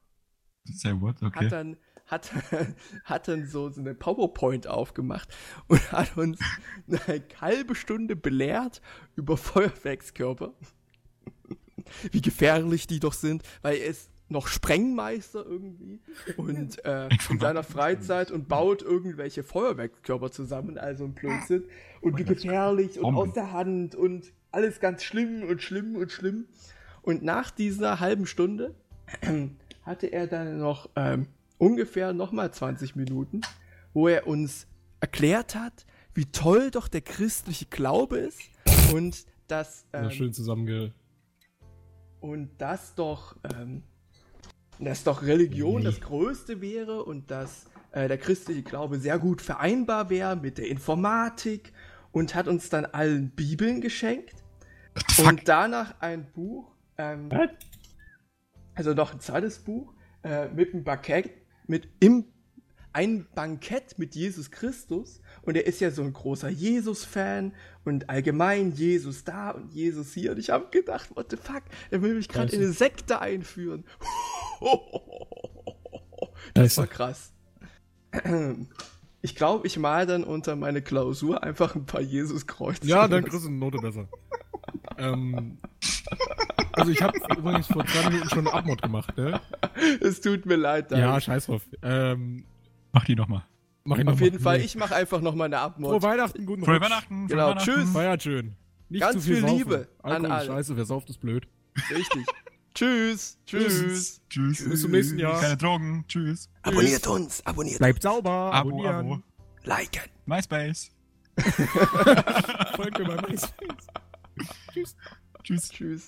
Say what? Okay. Hat dann, hat, [LAUGHS] hat dann so, so eine PowerPoint aufgemacht und hat uns eine halbe Stunde belehrt über Feuerwerkskörper. [LAUGHS] Wie gefährlich die doch sind, weil er ist noch Sprengmeister irgendwie und äh, [LAUGHS] in seiner Freizeit und baut irgendwelche Feuerwerkskörper zusammen, also ein Blödsinn. Und wie gefährlich und aus der Hand und alles ganz schlimm und schlimm und schlimm. Und nach dieser halben Stunde [CLEARS THROAT] hatte er dann noch ähm, ungefähr nochmal 20 Minuten, wo er uns erklärt hat, wie toll doch der christliche Glaube ist und dass ähm, schön zusammenge. und das doch, ähm, dass doch Religion das Größte wäre und dass äh, der christliche Glaube sehr gut vereinbar wäre mit der Informatik und hat uns dann allen Bibeln geschenkt und danach ein Buch, ähm, also noch ein zweites Buch äh, mit einem Bankett, mit im ein Bankett mit Jesus Christus und er ist ja so ein großer Jesus-Fan und allgemein Jesus da und Jesus hier und ich habe gedacht, what the fuck, er will mich gerade in eine Sekte einführen. [LAUGHS] Das war krass. Ich glaube, ich mal dann unter meine Klausur einfach ein paar Jesus-Kreuze. Ja, dann kriegst du eine Note besser. ähm, [LAUGHS] also ich habe übrigens vor zwei Minuten schon eine Abmod gemacht, ne? Es tut mir leid. Ja, Daniel. scheiß drauf. Ähm, Mach die nochmal. mach ich noch Auf mal. jeden Fall, ich mache einfach nochmal eine Frohe Abmord. Weihnachten, guten Frohe. Weihnachten. Genau, frohe Weihnachten. tschüss. Feiert schön. Nicht Ganz zu viel viel. Liebe an Alkohol ist alle. scheiße, wer sauft ist blöd. Richtig. [LAUGHS] Tschüss. Tschüss. Tschüss. Bis zum nächsten Jahr. Keine Drogen. Tschüss. Abonniert uns. Abonniert Bleibt sauber. Abo, abonnieren. Abo. Liken. MySpace. [LAUGHS] Folgt mir bei MySpace. Tschüss. Tschüss.